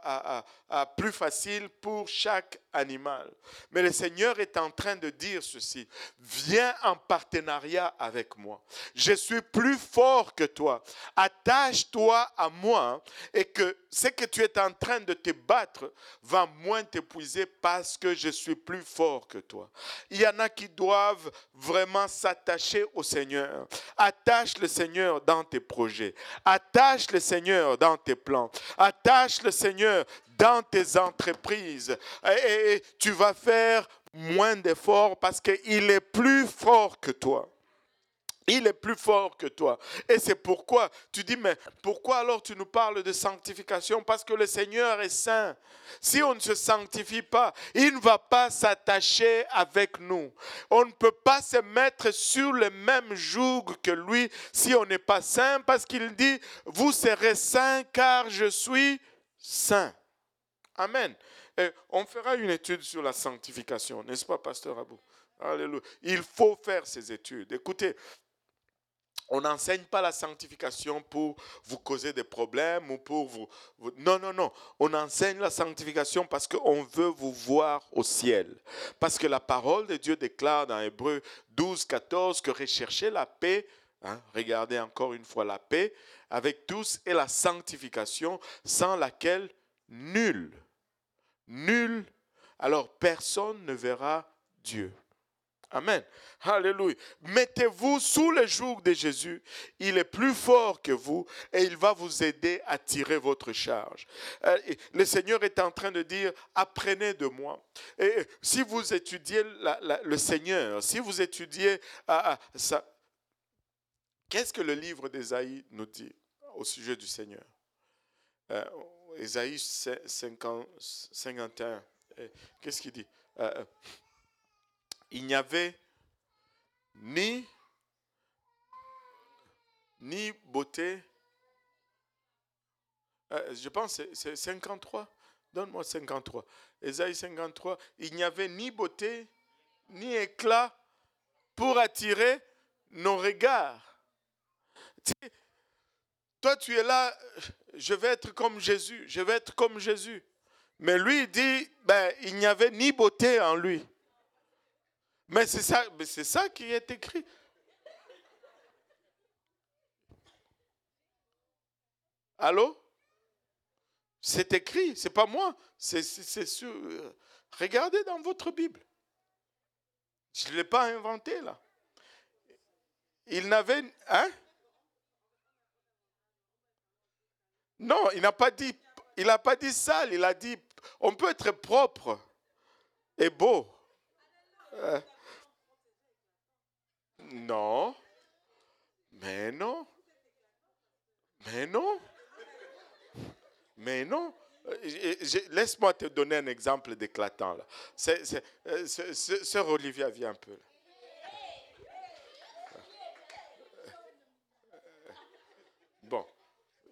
plus facile pour chaque animal. Mais le Seigneur est en train de dire ceci, viens en partenariat avec moi. Je suis plus fort que toi. Attache-toi à moi et que ce que tu es en train de te battre va moins t'épuiser parce que je suis plus fort que toi. Il y en a qui doivent vraiment s'attacher au Seigneur. Attache le Seigneur dans tes projets. Attache le Seigneur dans tes plans. Attache le Seigneur dans tes entreprises. Et, tu vas faire moins d'efforts parce qu'il est plus fort que toi. Il est plus fort que toi. Et c'est pourquoi tu dis, mais pourquoi alors tu nous parles de sanctification? Parce que le Seigneur est saint. Si on ne se sanctifie pas, il ne va pas s'attacher avec nous. On ne peut pas se mettre sur le même joug que lui si on n'est pas saint, parce qu'il dit, vous serez saint car je suis saint. Amen. Et on fera une étude sur la sanctification, n'est-ce pas, pasteur Abou? Alléluia. Il faut faire ces études. Écoutez, on n'enseigne pas la sanctification pour vous causer des problèmes ou pour vous, Non, non, non. On enseigne la sanctification parce qu'on veut vous voir au ciel. Parce que la parole de Dieu déclare dans Hébreu 12, 14 que rechercher la paix, hein, regardez encore une fois la paix, avec tous et la sanctification sans laquelle nul, nul, alors personne ne verra Dieu. Amen. Alléluia. Mettez-vous sous le joug de Jésus. Il est plus fort que vous et il va vous aider à tirer votre charge. Euh, le Seigneur est en train de dire, apprenez de moi. Et si vous étudiez le Seigneur, si vous étudiez ah, ah, ça, qu'est-ce que le livre d'Ésaïe nous dit au sujet du Seigneur? Euh, Ésaïe 51, qu'est-ce qu'il dit? Euh, il n'y avait ni, ni beauté. Euh, je pense que c'est 53. Donne-moi 53. Ésaïe 53. Il n'y avait ni beauté, ni éclat pour attirer nos regards. toi, tu es là, je vais être comme Jésus, je vais être comme Jésus. Mais lui, dit, ben, il n'y avait ni beauté en lui. Mais c'est ça, c'est ça qui est écrit. Allô? C'est écrit, c'est pas moi. C'est. Euh, regardez dans votre Bible. Je ne l'ai pas inventé là. Il n'avait. Hein? Non, il n'a pas dit. Il n'a pas dit sale, il a dit on peut être propre et beau. Euh, non. Mais non. Mais non. Mais non. Laisse-moi te donner un exemple d'éclatant. Là. Euh, sœur Olivia, viens un peu. Bon,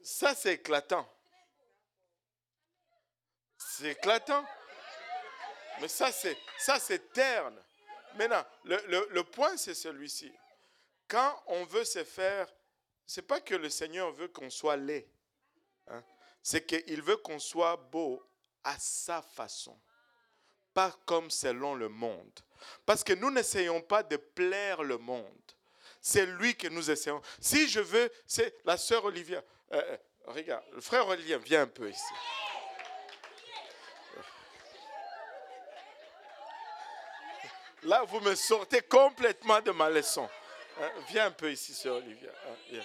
ça c'est éclatant. C'est éclatant. Mais ça, c'est, ça, c'est terne. Maintenant, le, le, point, c'est celui-ci. Quand on veut se faire, c'est pas que le Seigneur veut qu'on soit laid. Hein. C'est qu'il veut qu'on soit beau à sa façon. Pas comme selon le monde. Parce que nous n'essayons pas de plaire le monde. C'est lui que nous essayons. Si je veux, c'est la sœur Olivia. Euh, euh, regarde, le frère Olivia, viens un peu ici. Là, vous me sortez complètement de ma leçon. Hein, viens un peu ici, sœur Olivia. Hein,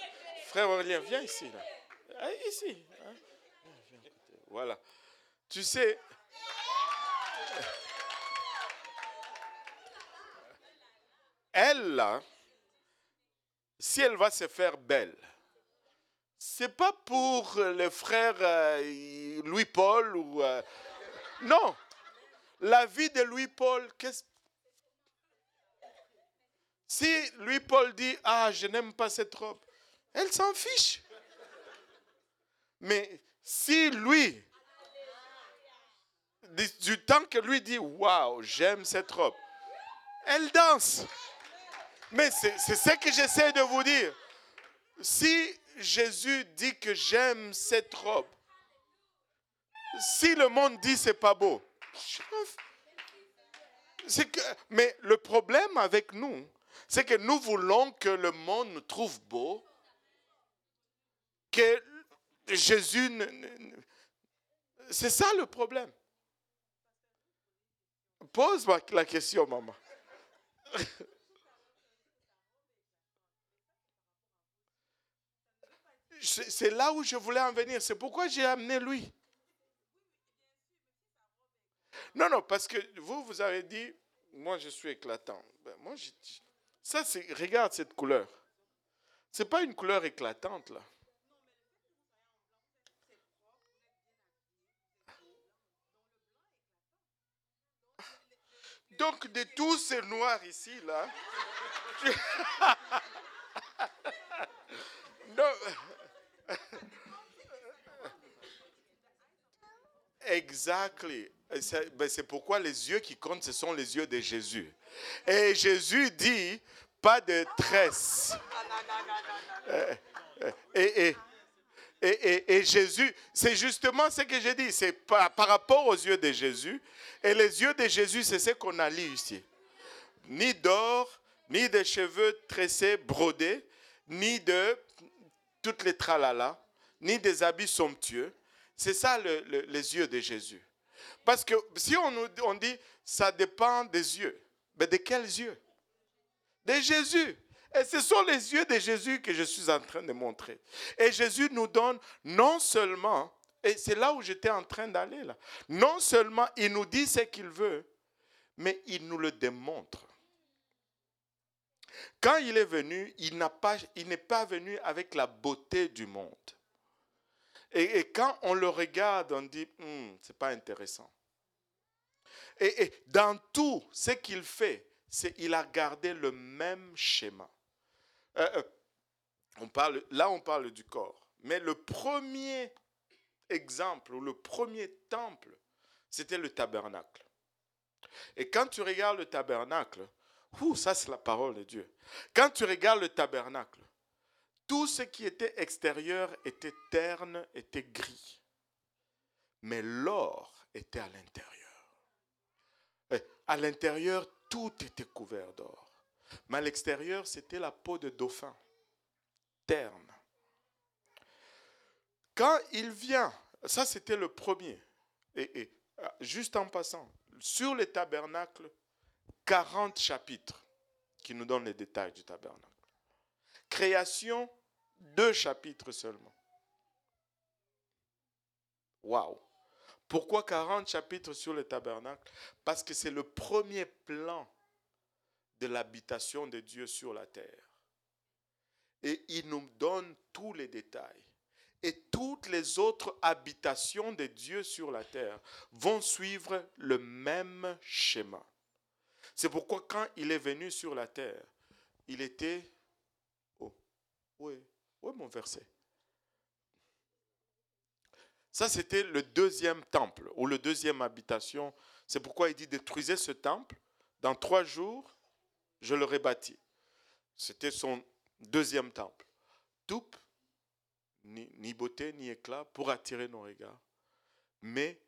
Frère Aurélien, viens ici. Là. Ah, ici. Hein. Voilà. Tu sais, elle, là, si elle va se faire belle, c'est pas pour le frère euh, Louis-Paul ou. Euh, non! La vie de Louis-Paul, qu'est-ce si lui, Paul dit, ah, je n'aime pas cette robe, elle s'en fiche. Mais si lui, du temps que lui dit, waouh, j'aime cette robe, elle danse. Mais c'est ce que j'essaie de vous dire. Si Jésus dit que j'aime cette robe, si le monde dit c'est pas beau, mais le problème avec nous, c'est que nous voulons que le monde nous trouve beau, que Jésus... C'est ça le problème. Pose-moi la question, maman. C'est là où je voulais en venir. C'est pourquoi j'ai amené lui. Non, non, parce que vous, vous avez dit, moi je suis éclatant. Ben, moi, ça, c'est, regarde cette couleur. C'est pas une couleur éclatante, là. Donc, de tous ces noirs ici, là. non. Exactly. Ben, c'est pourquoi les yeux qui comptent, ce sont les yeux de Jésus. Et Jésus dit, pas de tresse. Et, Jésus, c'est justement ce que j'ai dit, c'est par, par, rapport aux yeux de Jésus. Et les yeux de Jésus, c'est ce qu'on a lu ici. Ni d'or, ni de cheveux tressés, brodés, ni de toutes les tralala, ni des habits somptueux. C'est ça les yeux de Jésus. Parce que si on, on dit, ça dépend des yeux. Mais de quels yeux? De Jésus. Et ce sont les yeux de Jésus que je suis en train de montrer. Et Jésus nous donne non seulement, et c'est là où j'étais en train d'aller là, non seulement il nous dit ce qu'il veut, mais il nous le démontre. Quand il est venu, il n'est pas, pas venu avec la beauté du monde. Et, quand on le regarde, on dit, hmm, c'est pas intéressant. Et, dans tout ce qu'il fait, c'est il a gardé le même schéma. Euh, euh, on parle, là, on parle du corps. Mais le premier exemple ou le premier temple, c'était le tabernacle. Et quand tu regardes le tabernacle, ça c'est la parole de Dieu. Quand tu regardes le tabernacle, tout ce qui était extérieur était terne, était gris. Mais l'or était à l'intérieur à l'intérieur, tout était couvert d'or. Mais à l'extérieur, c'était la peau de dauphin, terne. Quand il vient, ça c'était le premier, et, ah, juste en passant, sur le tabernacle, 40 chapitres qui nous donnent les détails du tabernacle. Création, deux chapitres seulement. Waouh! Pourquoi 40 chapitres sur le tabernacle? Parce que c'est le premier plan de l'habitation de Dieu sur la terre. Et il nous donne tous les détails. Et toutes les autres habitations de Dieu sur la terre vont suivre le même schéma. C'est pourquoi quand il est venu sur la terre, il était... Oh, oui, oui mon verset? Ça, c'était le deuxième temple ou le deuxième habitation. C'est pourquoi il dit détruisez ce temple. Dans trois jours, je le rebâtis. C'était son deuxième temple. Tout, ni beauté, ni éclat pour attirer nos regards. Mais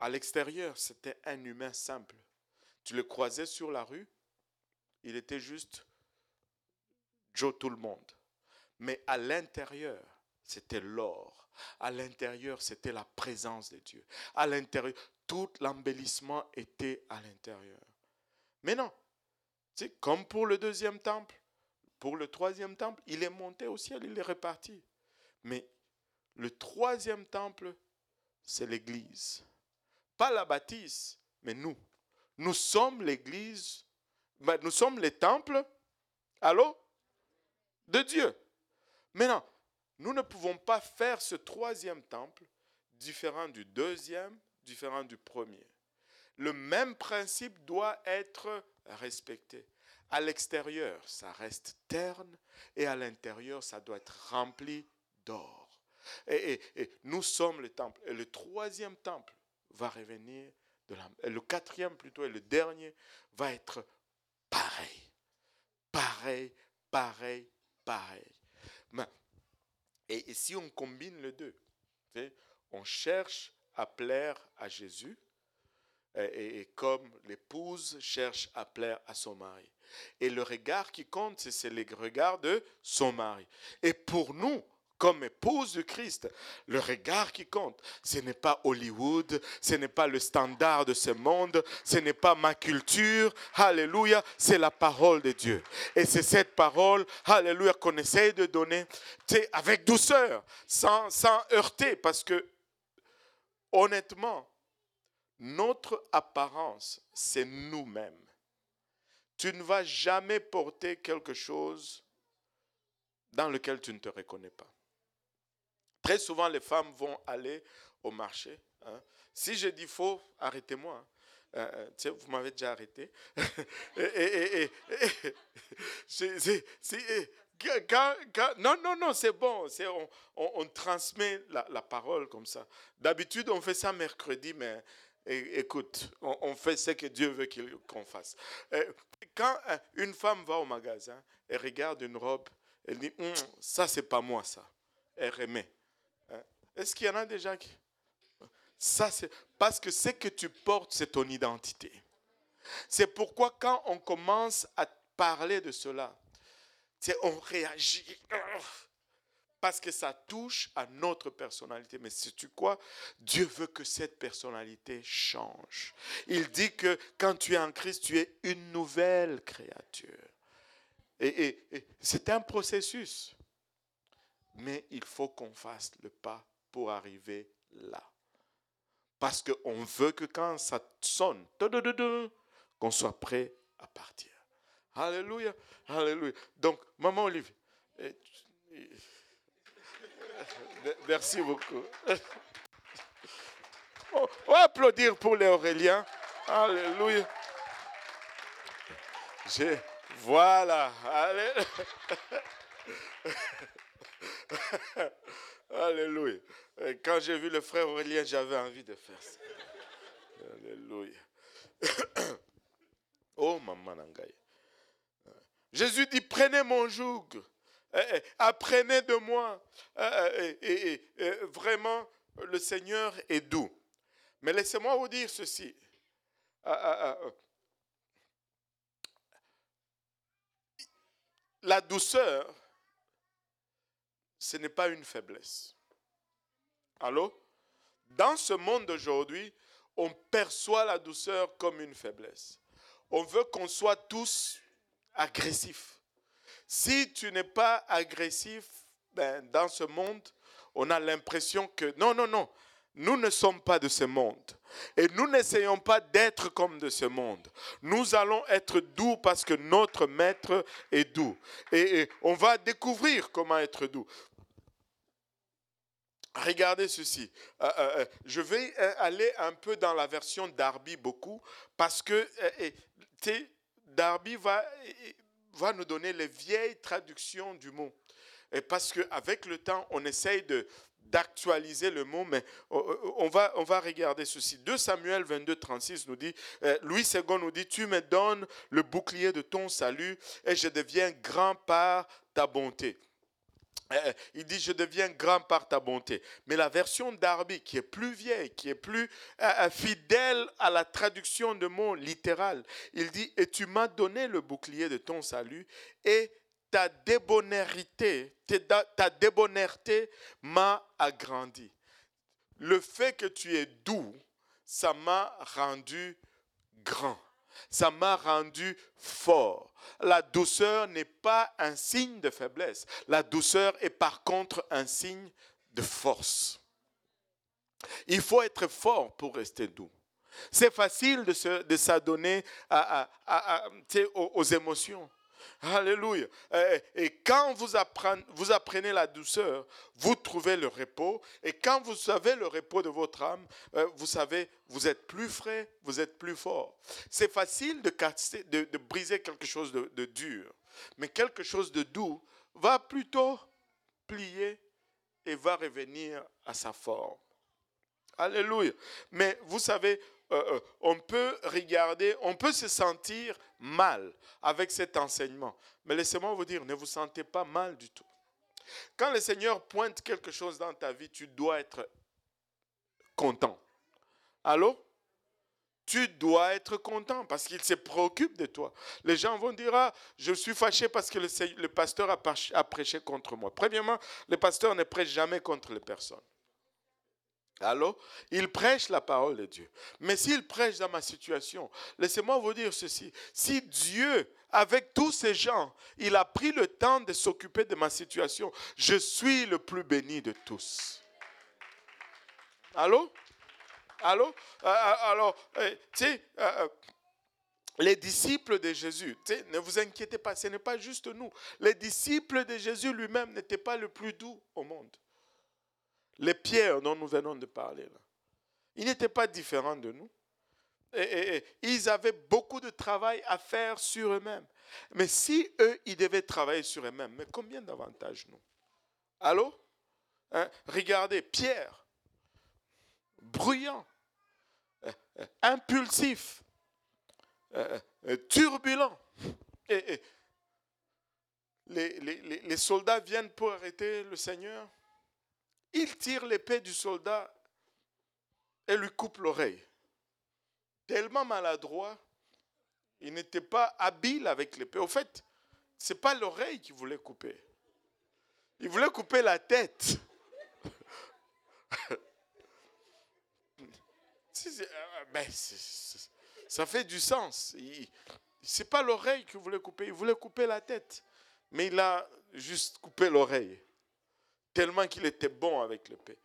à l'extérieur, c'était un humain simple. Tu le croisais sur la rue, il était juste Joe tout le monde. Mais à l'intérieur, c'était l'or. À l'intérieur, c'était la présence de Dieu. À l'intérieur, tout l'embellissement était à l'intérieur. Mais non, c'est comme pour le deuxième temple, pour le troisième temple, il est monté au ciel, il est reparti. Mais le troisième temple, c'est l'Église. Pas la bâtisse, mais nous. Nous sommes l'Église, ben, nous sommes les temples, allô, de Dieu. Maintenant, nous ne pouvons pas faire ce troisième temple différent du deuxième, différent du premier. Le même principe doit être respecté. À l'extérieur, ça reste terne et à l'intérieur, ça doit être rempli d'or. Et, nous sommes le temple. Et le troisième temple va revenir le quatrième plutôt et le dernier va être pareil. Pareil, pareil, pareil. Et, si on combine les deux, on cherche à plaire à Jésus, et, comme l'épouse cherche à plaire à son mari. Et le regard qui compte, c'est le regard de son mari. Et pour nous, comme épouse de Christ, le regard qui compte, ce n'est pas Hollywood, ce n'est pas le standard de ce monde, ce n'est pas ma culture, alléluia, c'est la parole de Dieu. Et c'est cette parole, alléluia, qu'on essaye de donner avec douceur, sans, sans heurter, parce que honnêtement, notre apparence, c'est nous-mêmes. Tu ne vas jamais porter quelque chose dans lequel tu ne te reconnais pas. Très souvent, les femmes vont aller au marché. Hein. Si je dis faux, arrêtez-moi. Hein. Euh, euh, vous m'avez déjà arrêté. non, non, non, c'est bon. On, on, transmet la, parole comme ça. D'habitude, on fait ça mercredi, mais écoute, on, fait ce que Dieu veut qu'on fasse. Quand euh, une femme va au magasin et regarde une robe, elle dit, hum, ça, c'est pas moi, ça. Elle remet. Est-ce qu'il y en a déjà qui... Ça, c'est parce que ce que tu portes, c'est ton identité. C'est pourquoi quand on commence à parler de cela, on réagit parce que ça touche à notre personnalité. Mais sais-tu quoi? Dieu veut que cette personnalité change. Il dit que quand tu es en Christ, tu es une nouvelle créature. et c'est un processus. Mais il faut qu'on fasse le pas pour arriver là. Parce qu'on veut que quand ça sonne, qu'on soit prêt à partir. Alléluia, alléluia. Donc, maman Olivier, merci beaucoup. On va applaudir pour les Auréliens. Alléluia. voilà. Alléluia. Alléluia. Quand j'ai vu le frère Aurélien, j'avais envie de faire ça. Alléluia. oh, maman Nangaï. Jésus dit, prenez mon joug. Eh, eh, apprenez de moi. Eh, et, vraiment, le Seigneur est doux. Mais laissez-moi vous dire ceci. Ah, ah, ah, La douceur ce n'est pas une faiblesse. Allô? Dans ce monde d'aujourd'hui, on perçoit la douceur comme une faiblesse. On veut qu'on soit tous agressifs. Si tu n'es pas agressif ben, dans ce monde, on a l'impression que non, non, non, nous ne sommes pas de ce monde. Et nous n'essayons pas d'être comme de ce monde. Nous allons être doux parce que notre maître est doux. Et, on va découvrir comment être doux. Regardez ceci. Euh, euh, euh, je vais aller un peu dans la version Darby beaucoup parce que Darby va, va nous donner les vieilles traductions du mot. Et parce qu'avec le temps, on essaye de, d'actualiser le mot, mais on va, on va regarder ceci. 2 Samuel 22, 36 nous dit, euh, Louis II nous dit, tu me donnes le bouclier de ton salut et je deviens grand par ta bonté. Euh, il dit, je deviens grand par ta bonté. Mais la version d'Arby, qui est plus vieille, qui est plus euh, fidèle à la traduction de mots littéral, il dit, et tu m'as donné le bouclier de ton salut et ta débonnairité, ta m'a agrandi. Le fait que tu es doux, ça m'a rendu grand. Ça m'a rendu fort. La douceur n'est pas un signe de faiblesse. La douceur est par contre un signe de force. Il faut être fort pour rester doux. C'est facile de s'adonner aux émotions. Alléluia. Et quand vous apprenez, vous apprenez la douceur, vous trouvez le repos. Et quand vous savez le repos de votre âme, euh, vous savez, vous êtes plus frais, vous êtes plus fort. C'est facile de, casser, de, briser quelque chose de, de dur. Mais quelque chose de doux va plutôt plier et va revenir à sa forme. Alléluia. Mais vous savez, euh, euh, on peut regarder, on peut se sentir mal avec cet enseignement. Mais laissez-moi vous dire, ne vous sentez pas mal du tout. Quand le Seigneur pointe quelque chose dans ta vie, tu dois être content. Allô? Tu dois être content parce qu'il se préoccupe de toi. Les gens vont dire, ah, je suis fâché parce que le, le pasteur a prêché contre moi. Premièrement, le pasteur ne prêche jamais contre les personnes. Alors, il prêche la parole de Dieu. Mais s'il prêche dans ma situation, laissez-moi vous dire ceci. Si Dieu, avec tous ces gens, il a pris le temps de s'occuper de ma situation, je suis le plus béni de tous. Allô? Allô? Euh, euh, alors, euh, tu sais, les disciples de Jésus, ne vous inquiétez pas, ce n'est pas juste nous. Les disciples de Jésus lui-même n'étaient pas le plus doux au monde les pierres dont nous venons de parler. Ils n'étaient pas différents de nous. Ils avaient beaucoup de travail à faire sur eux-mêmes. Mais si eux, ils devaient travailler sur eux-mêmes, mais combien davantage nous? Allô? Hein? Regardez, Pierre, bruyant, euh, euh, impulsif, euh, turbulent. Les soldats viennent pour arrêter le Seigneur? Il tire l'épée du soldat et lui coupe l'oreille. Tellement maladroit, il n'était pas habile avec l'épée. Au fait, ce n'est pas l'oreille qu'il voulait couper. Il voulait couper la tête. Euh, ça fait du sens. Ce n'est pas l'oreille qu'il voulait couper, il voulait couper la tête. Mais il a juste coupé l'oreille tellement qu'il était bon avec l'épée.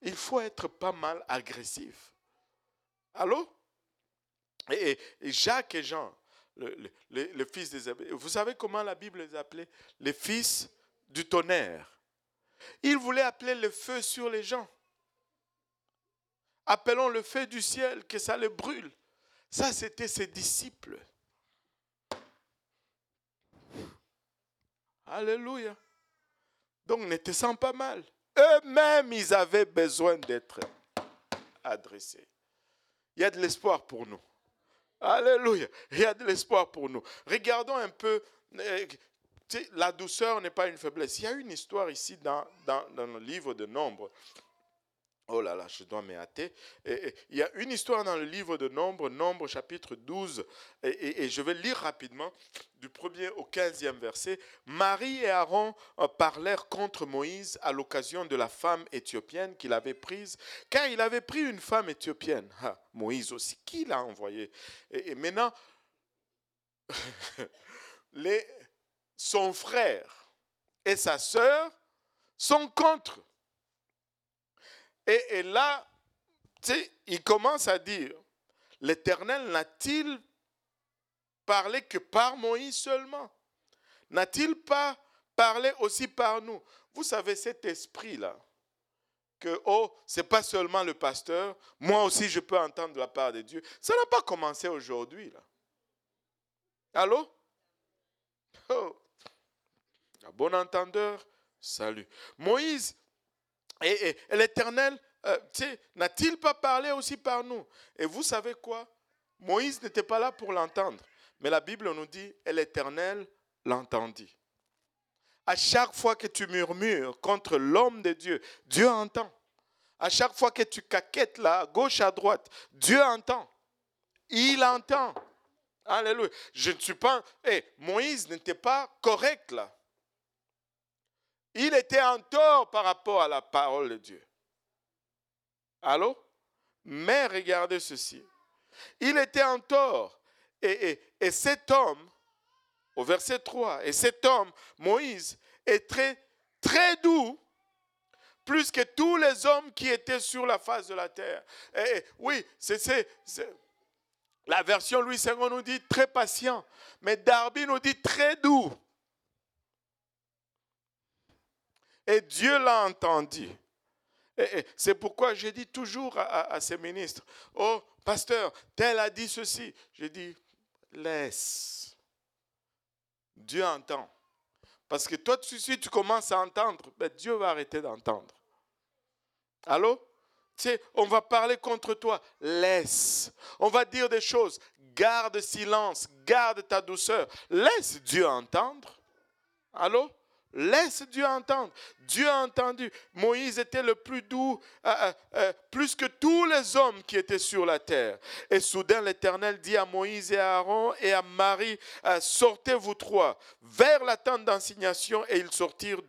Il faut être pas mal agressif. Allô? Et, Jacques et Jean, le, fils des vous savez comment la Bible les appelait? Les fils du tonnerre. Ils voulaient appeler le feu sur les gens. Appelons le feu du ciel, que ça les brûle. Ça, c'était ses disciples. Alléluia. Donc ne te pas mal. Eux-mêmes, ils avaient besoin d'être adressés. Il y a de l'espoir pour nous. Alléluia. Il y a de l'espoir pour nous. Regardons un peu. Euh, la douceur n'est pas une faiblesse. Il y a une histoire ici dans, dans, dans le livre de Nombre. Oh là là, je dois me hâter. il y a une histoire dans le livre de Nombre, Nombre chapitre 12, et, je vais lire rapidement du premier au 15e verset. Marie et Aaron euh, parlèrent contre Moïse à l'occasion de la femme éthiopienne qu'il avait prise, car il avait pris une femme éthiopienne. Ah, Moïse aussi, qui l'a envoyé et, maintenant, son frère et sa sœur sont contre. Et, là, tu sais, il commence à dire, l'Éternel n'a-t-il parlé que par Moïse seulement? N'a-t-il pas parlé aussi par nous? Vous savez cet esprit-là, que, oh, c'est pas seulement le pasteur, moi aussi je peux entendre la part de Dieu. Ça n'a pas commencé aujourd'hui, là. Allô? Oh, bon entendeur, salut. Moïse Et, l'Éternel, euh, n'a-t-il pas parlé aussi par nous? Et vous savez quoi? Moïse n'était pas là pour l'entendre. Mais la Bible nous dit, et l'Éternel l'entendit. À chaque fois que tu murmures contre l'homme de Dieu, Dieu entend. À chaque fois que tu caquettes là, gauche, à droite, Dieu entend. Il entend. Alléluia. Je ne suis pas. Eh, Moïse n'était pas correct là. Il était en tort par rapport à la parole de Dieu. Allô? Mais regardez ceci. Il était en tort. Et, et, cet homme, au verset 3, et cet homme, Moïse, est très, doux, plus que tous les hommes qui étaient sur la face de la terre. Oui, c'est la version Louis II nous dit très patient, mais Darby nous dit très doux. Et Dieu l'a entendu. C'est pourquoi je dis toujours à, ces ministres, oh pasteur, tel a dit ceci. Je dis, laisse. Dieu entend. Parce que toi, si tu commences à entendre, ben Dieu va arrêter d'entendre. Allô? Tu sais, on va parler contre toi. Laisse. On va dire des choses. Garde silence. Garde ta douceur. Laisse Dieu entendre. Allô? Laisse Dieu entendre. Dieu a entendu. Moïse était le plus doux, euh, euh, euh, plus que tous les hommes qui étaient sur la terre. Et soudain, l'Éternel dit à Moïse et à Aaron et à Marie, sortez vous trois vers la tente d'assignation. Et ils sortirent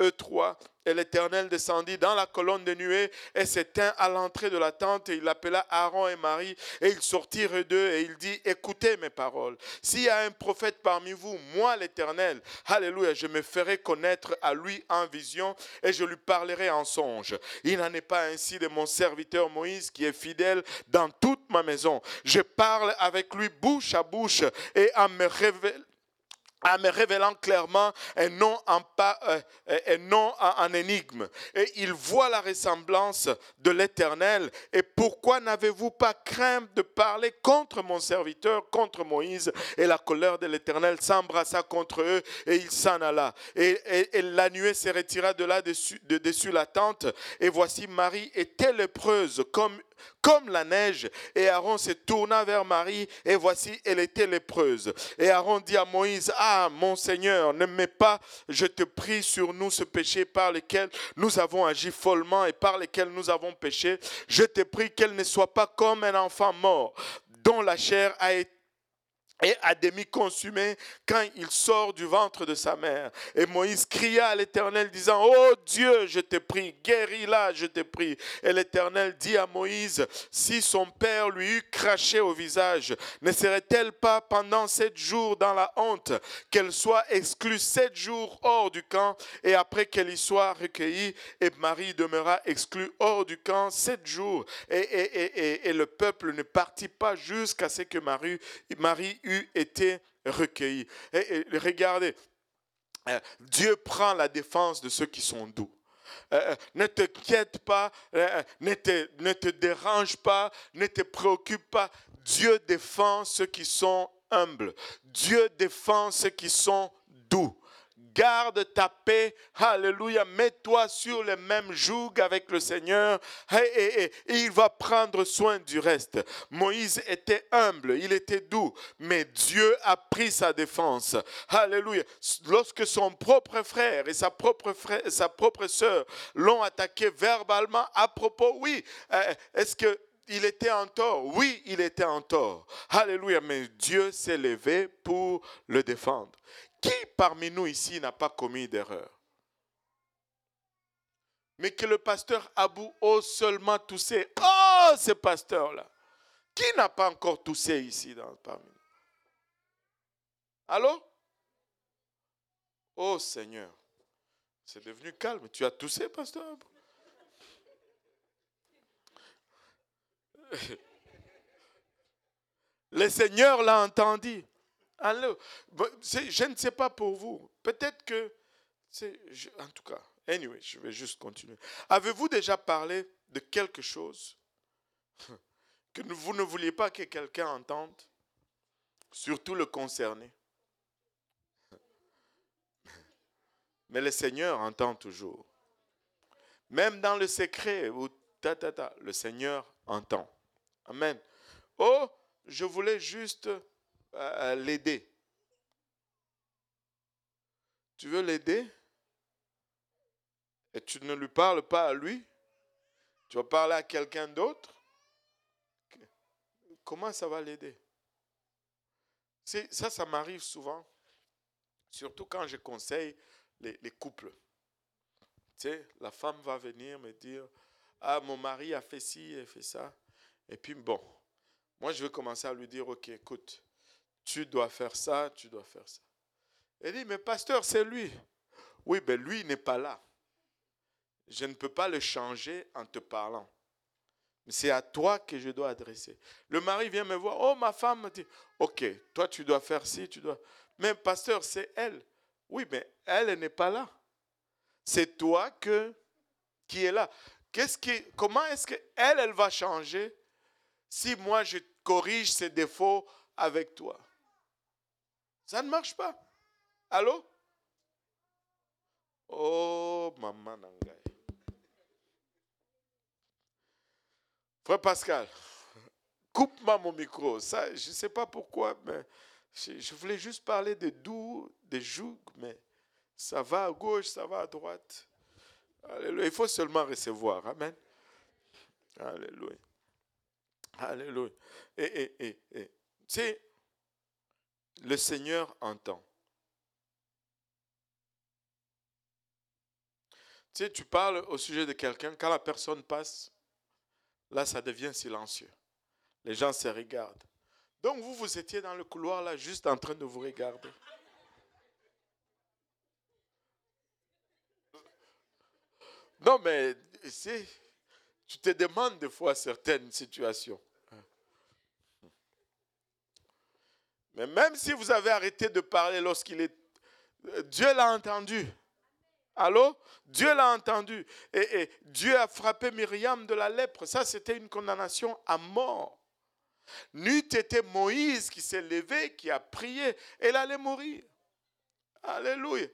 eux trois et l'Éternel descendit dans la colonne de nuée et s'éteint à l'entrée de la tente. Et il appela Aaron et Marie et ils sortirent d'eux et il dit, écoutez mes paroles. S'il y a un prophète parmi vous, moi l'Éternel, Alléluia, je me ferai connaître à lui en vision et je lui parlerai en songe. Il n'en est pas ainsi de mon serviteur Moïse qui est fidèle dans toute ma maison. Je parle avec lui bouche à bouche et en me révélant en me révélant clairement nom en, euh, nom en énigme. Et il voit la ressemblance de l'Éternel. Et pourquoi n'avez-vous pas craint de parler contre mon serviteur, contre Moïse? Et la colère de l'Éternel s'embrassa contre eux et il s'en alla. Et, la nuée se retira de là dessus, de dessus la tente. Et voici Marie était lépreuse comme comme la neige. Et Aaron se tourna vers Marie, et voici, elle était lépreuse. Et Aaron dit à Moïse, Ah, mon Seigneur, ne mets pas, je te prie, sur nous ce péché par lequel nous avons agi follement et par lequel nous avons péché. Je te prie qu'elle ne soit pas comme un enfant mort dont la chair a été et à demi consumé quand il sort du ventre de sa mère. Et Moïse cria à l'Éternel disant, Oh Dieu, je te prie, guéris-la, je te prie. Et l'Éternel dit à Moïse, si son père lui eût craché au visage, ne serait-elle pas pendant sept jours dans la honte qu'elle soit exclue sept jours hors du camp et après qu'elle y soit recueillie Et Marie demeura exclue hors du camp sept jours. Et, et, et, le peuple ne partit pas jusqu'à ce que Marie, Marie été recueilli. Regardez, euh, Dieu prend la défense de ceux qui sont doux. Euh, euh, ne t'inquiète pas, ne, te, ne te dérange pas, ne te préoccupe pas. Dieu défend ceux qui sont humbles. Dieu défend ceux qui sont doux garde ta paix. Alléluia. Mets-toi sur le même joug avec le Seigneur et, il va prendre soin du reste. Moïse était humble, il était doux, mais Dieu a pris sa défense. Alléluia. Lorsque son propre frère et sa propre, frère, sœur l'ont attaqué verbalement à propos, oui, euh, est-ce que il était en tort? Oui, il était en tort. Alléluia. Mais Dieu s'est levé pour le défendre. Qui parmi nous ici n'a pas commis d'erreur? Mais que le pasteur Abou ose seulement tousser. Oh, ce pasteur-là. Qui n'a pas encore toussé ici dans, parmi nous? Allô? Oh Seigneur. C'est devenu calme. Tu as toussé, pasteur Abou? Le Seigneur l'a entendu. Alors, je ne sais pas pour vous. Peut-être que, en tout cas, anyway, je vais juste continuer. Avez-vous déjà parlé de quelque chose que vous ne vouliez pas que quelqu'un entende, surtout le concerné Mais le Seigneur entend toujours. Même dans le secret, ta, ta, ta, le Seigneur entend. Amen. Oh, je voulais juste l'aider. Tu veux l'aider? Et tu ne lui parles pas à lui, tu vas parler à quelqu'un d'autre, comment ça va l'aider? Ça, ça m'arrive souvent, surtout quand je conseille les, les couples. Tu sais, la femme va venir me dire, ah, mon mari a fait ci, et fait ça. Et puis, bon, moi, je vais commencer à lui dire, ok, écoute, tu dois faire ça, tu dois faire ça. Elle dit, mais pasteur, c'est lui. Oui, mais lui, n'est pas là. Je ne peux pas le changer en te parlant. C'est à toi que je dois adresser. Le mari vient me voir. Oh, ma femme me dit, ok, toi tu dois faire ci, tu dois. Mais pasteur, c'est elle. Oui, mais elle, n'est pas là. C'est toi que, qui est là. Qu'est-ce qui, comment est-ce qu'elle, elle, elle va changer si moi je corrige ses défauts avec toi? Ça ne marche pas. Allô? Oh, maman Nangai. Frère Pascal, coupe-moi mon micro. Ça, je ne sais pas pourquoi, mais je, voulais juste parler de doux, de jougs, mais ça va à gauche, ça va à droite. Alléluia. Il faut seulement recevoir. Amen. Alléluia. Alléluia. Et, et, et, et. Le Seigneur entend. Tu sais, tu parles au sujet de quelqu'un, quand la personne passe, Là, ça devient silencieux. Les gens se regardent. Donc vous, vous étiez dans le couloir là, juste en train de vous regarder. Non, mais tu te demandes des fois certaines situations. Mais même si vous avez arrêté de parler lorsqu'il est... Dieu l'a entendu. Allô? Dieu l'a entendu. Et, Dieu a frappé Myriam de la lèpre. Ça, c'était une condamnation à mort. N'eût été Moïse qui s'est levé, qui a prié, elle allait mourir. Alléluia.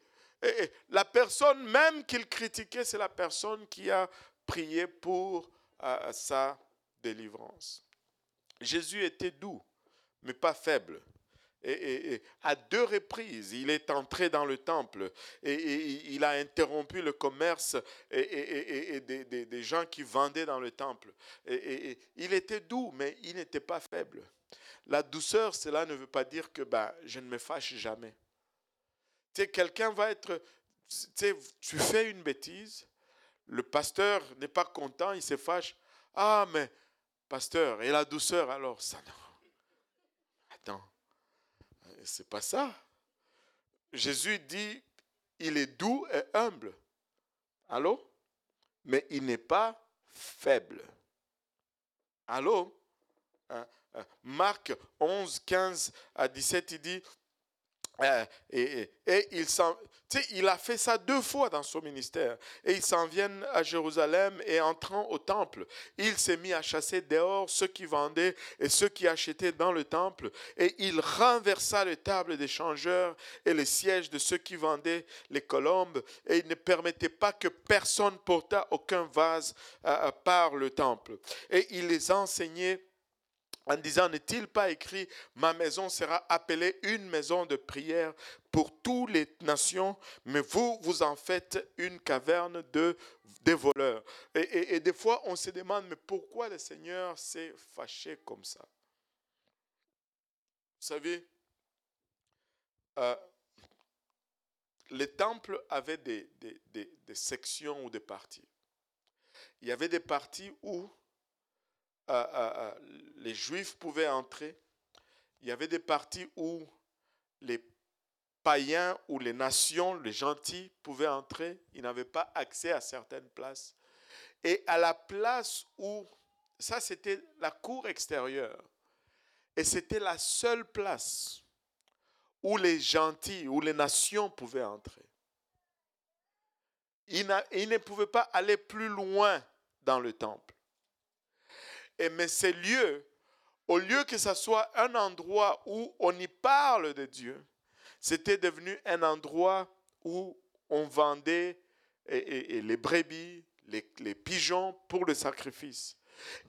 Et, la personne même qu'il critiquait, c'est la personne qui a prié pour euh, sa délivrance. Jésus était doux, mais pas faible et, à deux reprises, il est entré dans le temple et, il a interrompu le commerce des, gens qui vendaient dans le temple. Il était doux, mais il n'était pas faible. La douceur, cela ne veut pas dire que ben, je ne me fâche jamais. Tu quelqu'un va être... Tu, tu fais une bêtise, le pasteur n'est pas content, il se fâche. Ah, mais pasteur, et la douceur alors ça non. C'est pas ça. Jésus dit, il est doux et humble. Allô? Mais il n'est pas faible. Allô? Hein, hein. Marc 11, 15 à 17, il dit, euh, et, il, il a fait ça deux fois dans son ministère. Et il s'en vient à Jérusalem et entrant au temple, il s'est mis à chasser dehors ceux qui vendaient et ceux qui achetaient dans le temple. Et il renversa les tables des changeurs et les sièges de ceux qui vendaient les colombes. Et il ne permettait pas que personne portât aucun vase euh, par le temple. Et il les enseignait en disant, n'est-il pas écrit, ma maison sera appelée une maison de prière pour toutes les nations, mais vous, vous en faites une caverne de, des voleurs. Et, des fois, on se demande, mais pourquoi le Seigneur s'est fâché comme ça? Vous savez, euh, les temples avaient des, des sections ou des parties. Il y avait des parties où les Juifs pouvaient entrer. Il y avait des parties où les païens ou les nations, les gentils pouvaient entrer. Ils n'avaient pas accès à certaines places. Et à la place où, ça c'était la cour extérieure, et c'était la seule place où les gentils, où les nations pouvaient entrer. Ils ne pouvaient pas aller plus loin dans le temple. Et mais ces lieux, au lieu que ce soit un endroit où on y parle de Dieu, c'était devenu un endroit où on vendait les brebis, les, pigeons pour le sacrifice.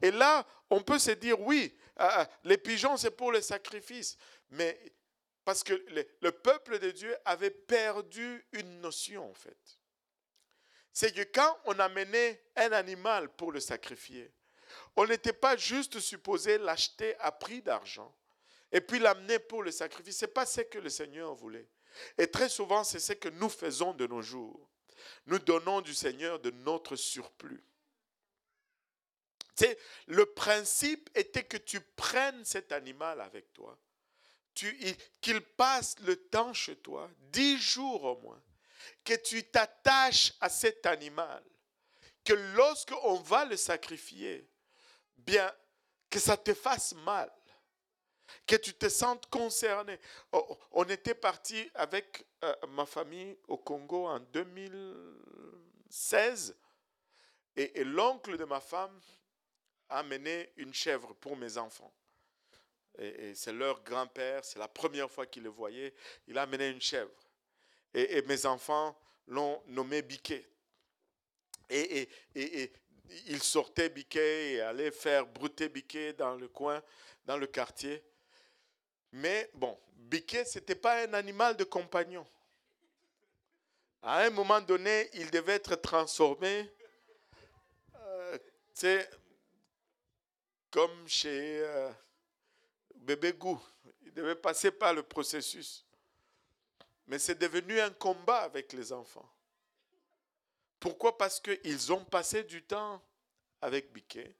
Et là, on peut se dire, oui, les pigeons, c'est pour le sacrifice. Mais parce que le, peuple de Dieu avait perdu une notion, en fait. C'est que quand on amenait un animal pour le sacrifier, on n'était pas juste supposé l'acheter à prix d'argent et puis l'amener pour le sacrifice. Ce n'est pas ce que le Seigneur voulait. Et très souvent, c'est ce que nous faisons de nos jours. Nous donnons du Seigneur de notre surplus. le principe était que tu prennes cet animal avec toi qu'il passe le temps chez toi, dix jours au moins, que tu t'attaches à cet animal, que lorsque on va le sacrifier, bien, que ça te fasse mal, que tu te sentes concerné. Oh, on était parti avec euh, ma famille au Congo en 2016 et l'oncle de ma femme a amené une chèvre pour mes enfants et, c'est leur grand-père, c'est la première fois qu'il le voyait, il a amené une chèvre. Et, mes enfants l'ont nommé Biquet. Et, et, il sortait Biquet et allait faire brouter Biquet dans le coin, dans le quartier. Mais bon, Biquet, ce n'était pas un animal de compagnon. À un moment donné, il devait être transformé, c'est euh, comme chez... Euh, bébé goût. Il devait passer par le processus. Mais c'est devenu un combat avec les enfants. Pourquoi? Parce qu'ils ont passé du temps avec Biquet.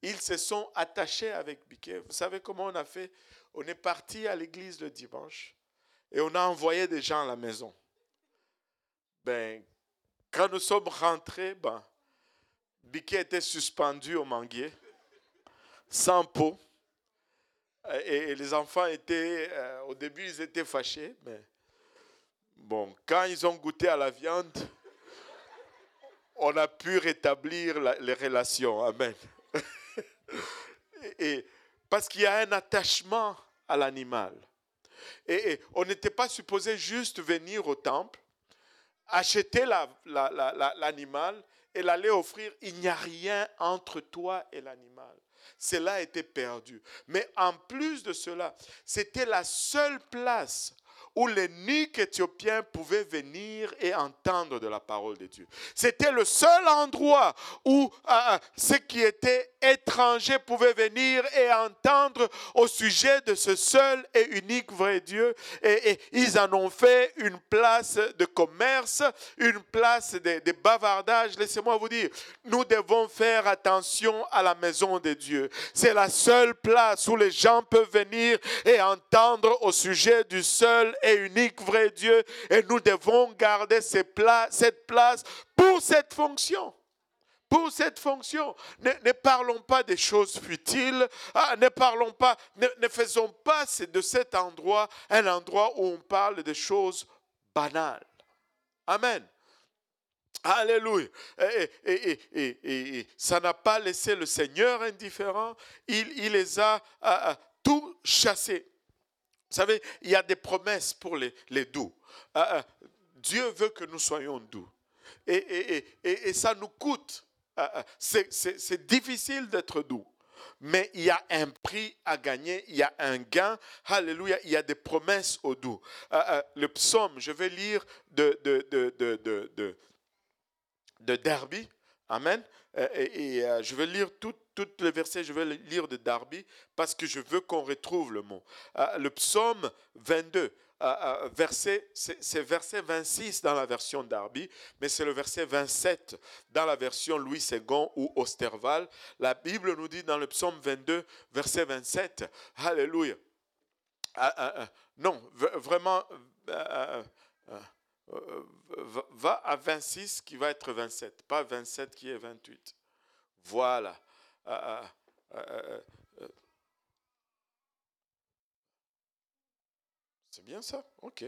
Ils se sont attachés avec Biquet. Vous savez comment on a fait? On est parti à l'église le dimanche et on a envoyé des gens à la maison. Ben, quand nous sommes rentrés, ben, Biquet était suspendu au manguier, sans peau. Et, les enfants étaient, euh, au début, ils étaient fâchés, mais bon, quand ils ont goûté à la viande, on a pu rétablir les relations. Amen. et, parce qu'il y a un attachement à l'animal. Et, on n'était pas supposé juste venir au temple, acheter l'animal et l'aller offrir. Il n'y a rien entre toi et l'animal cela était perdu. Mais en plus de cela, c'était la seule place où les nuques éthiopiens pouvaient venir et entendre de la parole de Dieu. C'était le seul endroit où euh, ceux qui étaient étrangers pouvaient venir et entendre au sujet de ce seul et unique vrai Dieu. Et, ils en ont fait une place de commerce, une place de, de bavardage. Laissez-moi vous dire, nous devons faire attention à la maison de Dieu. C'est la seule place où les gens peuvent venir et entendre au sujet du seul unique vrai Dieu. Et nous devons garder cette place pour cette fonction pour cette fonction. Ne, parlons pas des choses futiles, ah, ne parlons pas, ne, faisons pas de cet endroit un endroit où on parle des choses banales. Amen. Alléluia. Et, ça n'a pas laissé le Seigneur indifférent. Il, les a ah, tout chassés. Vous savez, il y a des promesses pour les, les doux. Dieu veut que nous soyons doux. Et, et ça nous coûte euh, euh, c'est difficile d'être doux. Mais il y a un prix à gagner, il y a un gain. Alléluia, il y a des promesses au doux. Euh, le psaume, je vais lire de, de, de, de, de Derby. Amen. Et, je vais lire tous les versets, je vais lire de Darby parce que je veux qu'on retrouve le mot. le psaume 22. Euh, euh, verset, c'est verset 26 dans la version Darby, mais c'est le verset 27 dans la version Louis II ou Osterval. La Bible nous dit dans le psaume 22, verset 27, Alléluia. Euh, non, vraiment, va à 26 qui va être 27, pas 27 qui est 28. Voilà. C'est bien ça Ok.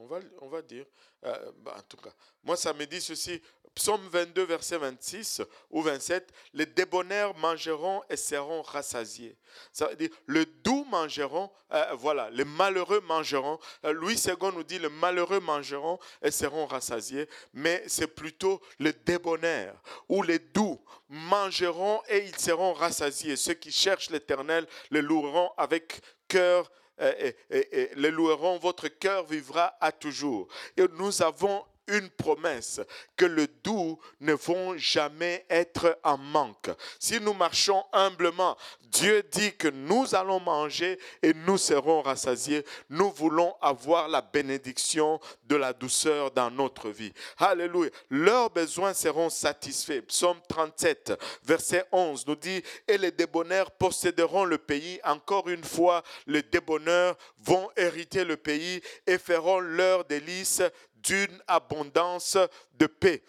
On va, on va dire. Euh, bah, en tout cas, moi, ça me dit ceci. Psaume 22, verset 26 ou 27. Les débonnaires mangeront et seront rassasiés. Ça veut dire, le doux mangeront, euh, voilà, les malheureux mangeront. Euh, Louis II nous dit, les malheureux mangeront et seront rassasiés. Mais c'est plutôt les débonnaires ou les doux mangeront et ils seront rassasiés. Ceux qui cherchent l'éternel le loueront avec cœur et, les loueront, votre cœur vivra à toujours. Et nous avons une promesse que le doux ne vont jamais être en manque. Si nous marchons humblement, Dieu dit que nous allons manger et nous serons rassasiés. Nous voulons avoir la bénédiction de la douceur dans notre vie. Alléluia. Leurs besoins seront satisfaits. Psaume 37, verset 11 nous dit, et les débonnaires posséderont le pays. Encore une fois, les débonneurs vont hériter le pays et feront leur délice d'une abondance de paix.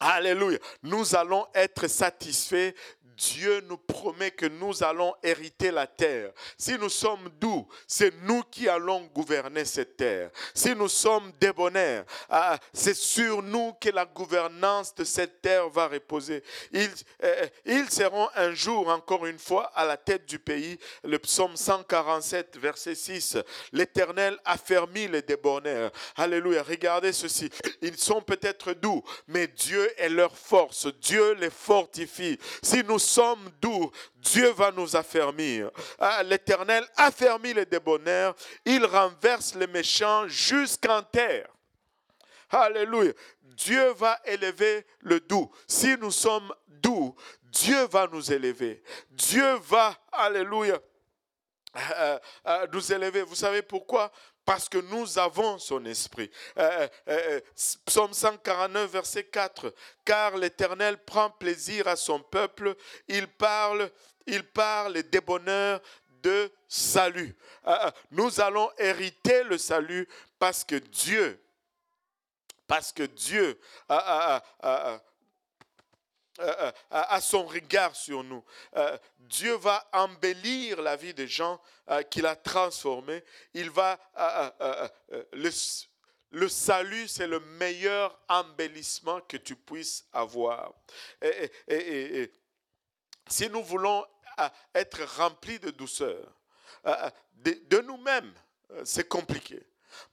Alléluia. Nous allons être satisfaits Dieu nous promet que nous allons hériter la terre. Si nous sommes doux, c'est nous qui allons gouverner cette terre. Si nous sommes débonnaires, ah, c'est sur nous que la gouvernance de cette terre va reposer. Ils, euh, ils seront un jour, encore une fois, à la tête du pays. Le psaume 147, verset 6. L'Éternel affermit les débonnaires. Alléluia. Regardez ceci. Ils sont peut-être doux, mais Dieu est leur force. Dieu les fortifie. Si nous sommes doux, Dieu va nous affermir. Ah, L'Éternel affermit les débonnaires, il renverse les méchants jusqu'en terre. Alléluia. Dieu va élever le doux. Si nous sommes doux, Dieu va nous élever. Dieu va, alléluia, euh, euh, nous élever. Vous savez pourquoi? Parce que nous avons son esprit. Euh, euh, euh, Psaume 149, verset 4. Car l'Éternel prend plaisir à son peuple, il parle, il parle des bonheurs de salut. nous allons hériter le salut parce que Dieu, parce que Dieu a, a son regard sur nous. Dieu va embellir la vie des gens euh, qu'il a transformés. Il va euh, euh, le, salut, c'est le meilleur embellissement que tu puisses avoir. Et, si nous voulons être remplis de douceur, de nous-mêmes, c'est compliqué.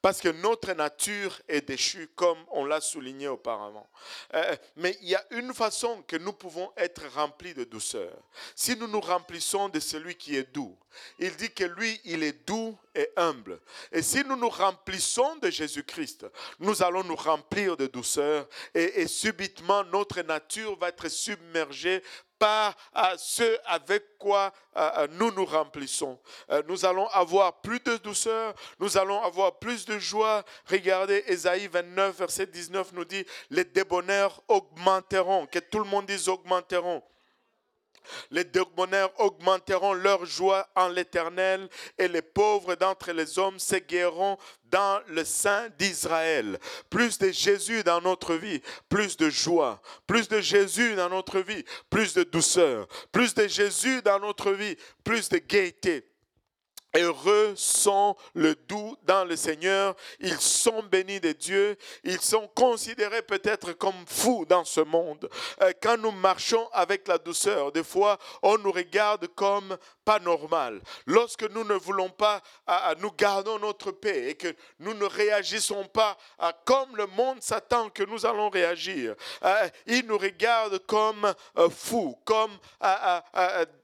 Parce que notre nature est déchue, comme on l'a souligné auparavant. Euh, mais il y a une façon que nous pouvons être remplis de douceur. Si nous nous remplissons de celui qui est doux, il dit que lui, il est doux et humble. Et si nous nous remplissons de Jésus-Christ, nous allons nous remplir de douceur et, et subitement notre nature va être submergée par ce avec quoi nous nous remplissons. Euh, nous allons avoir plus de douceur, nous allons avoir plus de joie. Regardez, Ésaïe 29, verset 19 nous dit, les débonnaires augmenteront, que tout le monde dise augmenteront. Les débonnaires augmenteront leur joie en l'Éternel et les pauvres d'entre les hommes s'éguerront dans le sein d'Israël. Plus de Jésus dans notre vie, plus de joie. Plus de Jésus dans notre vie, plus de douceur. Plus de Jésus dans notre vie, plus de gaieté. Heureux sont le doux dans le Seigneur. Ils sont bénis de Dieu. Ils sont considérés peut-être comme fous dans ce monde. Euh, quand nous marchons avec la douceur, des fois, on nous regarde comme pas normal. Lorsque nous ne voulons pas, nous gardons notre paix et que nous ne réagissons pas comme le monde s'attend que nous allons réagir. Euh, ils nous regardent comme euh, fous, comme Mm,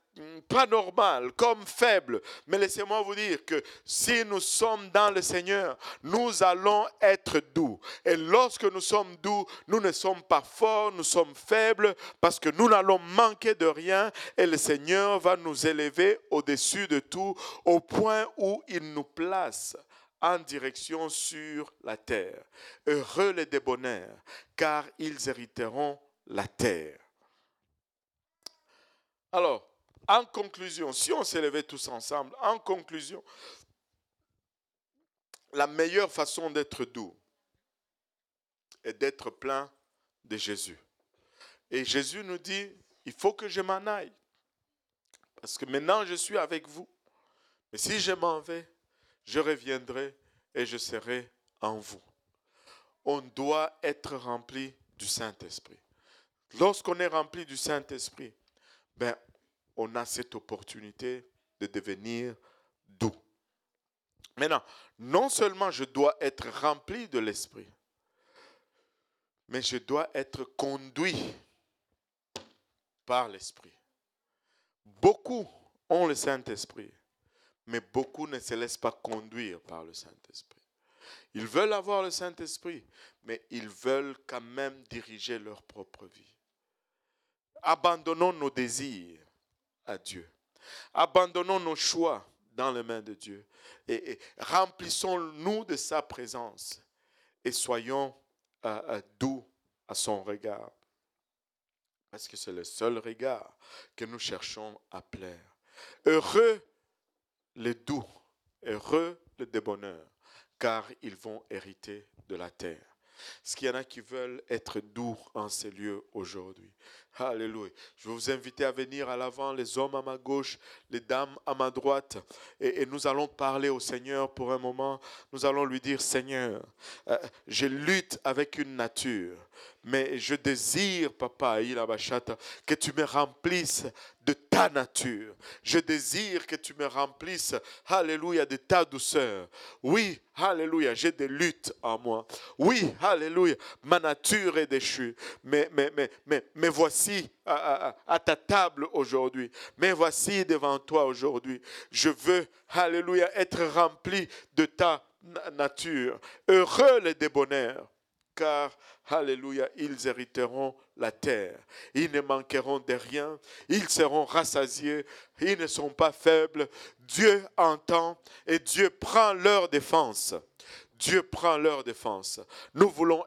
pas normal, comme faible. Mais laissez-moi vous dire que si nous sommes dans le Seigneur, nous allons être doux. Et lorsque nous sommes doux, nous ne sommes pas forts, nous sommes faibles parce que nous n'allons manquer de rien et le Seigneur va nous élever au-dessus de tout au point où il nous place en direction sur la terre. Heureux les débonnaires, car ils hériteront la terre. Alors, en conclusion, si on s'élevait tous ensemble, en conclusion, la meilleure façon d'être doux est d'être plein de Jésus. Et Jésus nous dit, il faut que je m'en aille. Parce que maintenant, je suis avec vous. Mais si je m'en vais, je reviendrai et je serai en vous. On doit être rempli du Saint-Esprit. Lorsqu'on est rempli du Saint-Esprit, ben, on a cette opportunité de devenir doux. Maintenant, non seulement je dois être rempli de l'Esprit, mais je dois être conduit par l'Esprit. Beaucoup ont le Saint-Esprit, mais beaucoup ne se laissent pas conduire par le Saint-Esprit. Ils veulent avoir le Saint-Esprit, mais ils veulent quand même diriger leur propre vie. Abandonnons nos désirs à Dieu. Abandonnons nos choix dans les mains de Dieu et, remplissons-nous de sa présence et soyons euh, euh, doux à son regard. Parce que c'est le seul regard que nous cherchons à plaire. Heureux les doux, heureux les débonneurs, car ils vont hériter de la terre. Est-ce qu'il y en a qui veulent être doux en ces lieux aujourd'hui? Alléluia. Je vais vous inviter à venir à l'avant, les hommes à ma gauche, les dames à ma droite. Et, nous allons parler au Seigneur pour un moment. Nous allons lui dire, Seigneur, euh, je lutte avec une nature, mais je désire, papa, que tu me remplisses de ta nature. Je désire que tu me remplisses, alléluia, de ta douceur. Oui, alléluia, j'ai des luttes en moi. Oui, alléluia, ma nature est déchue. Mais, mais, mais, mais, mais voici à, ta table aujourd'hui. Mais voici devant toi aujourd'hui. Je veux, alléluia, être rempli de ta nature. Heureux les débonnaires car, alléluia, ils hériteront la terre. Ils ne manqueront de rien, ils seront rassasiés, ils ne sont pas faibles. Dieu entend et Dieu prend leur défense. Dieu prend leur défense. Nous voulons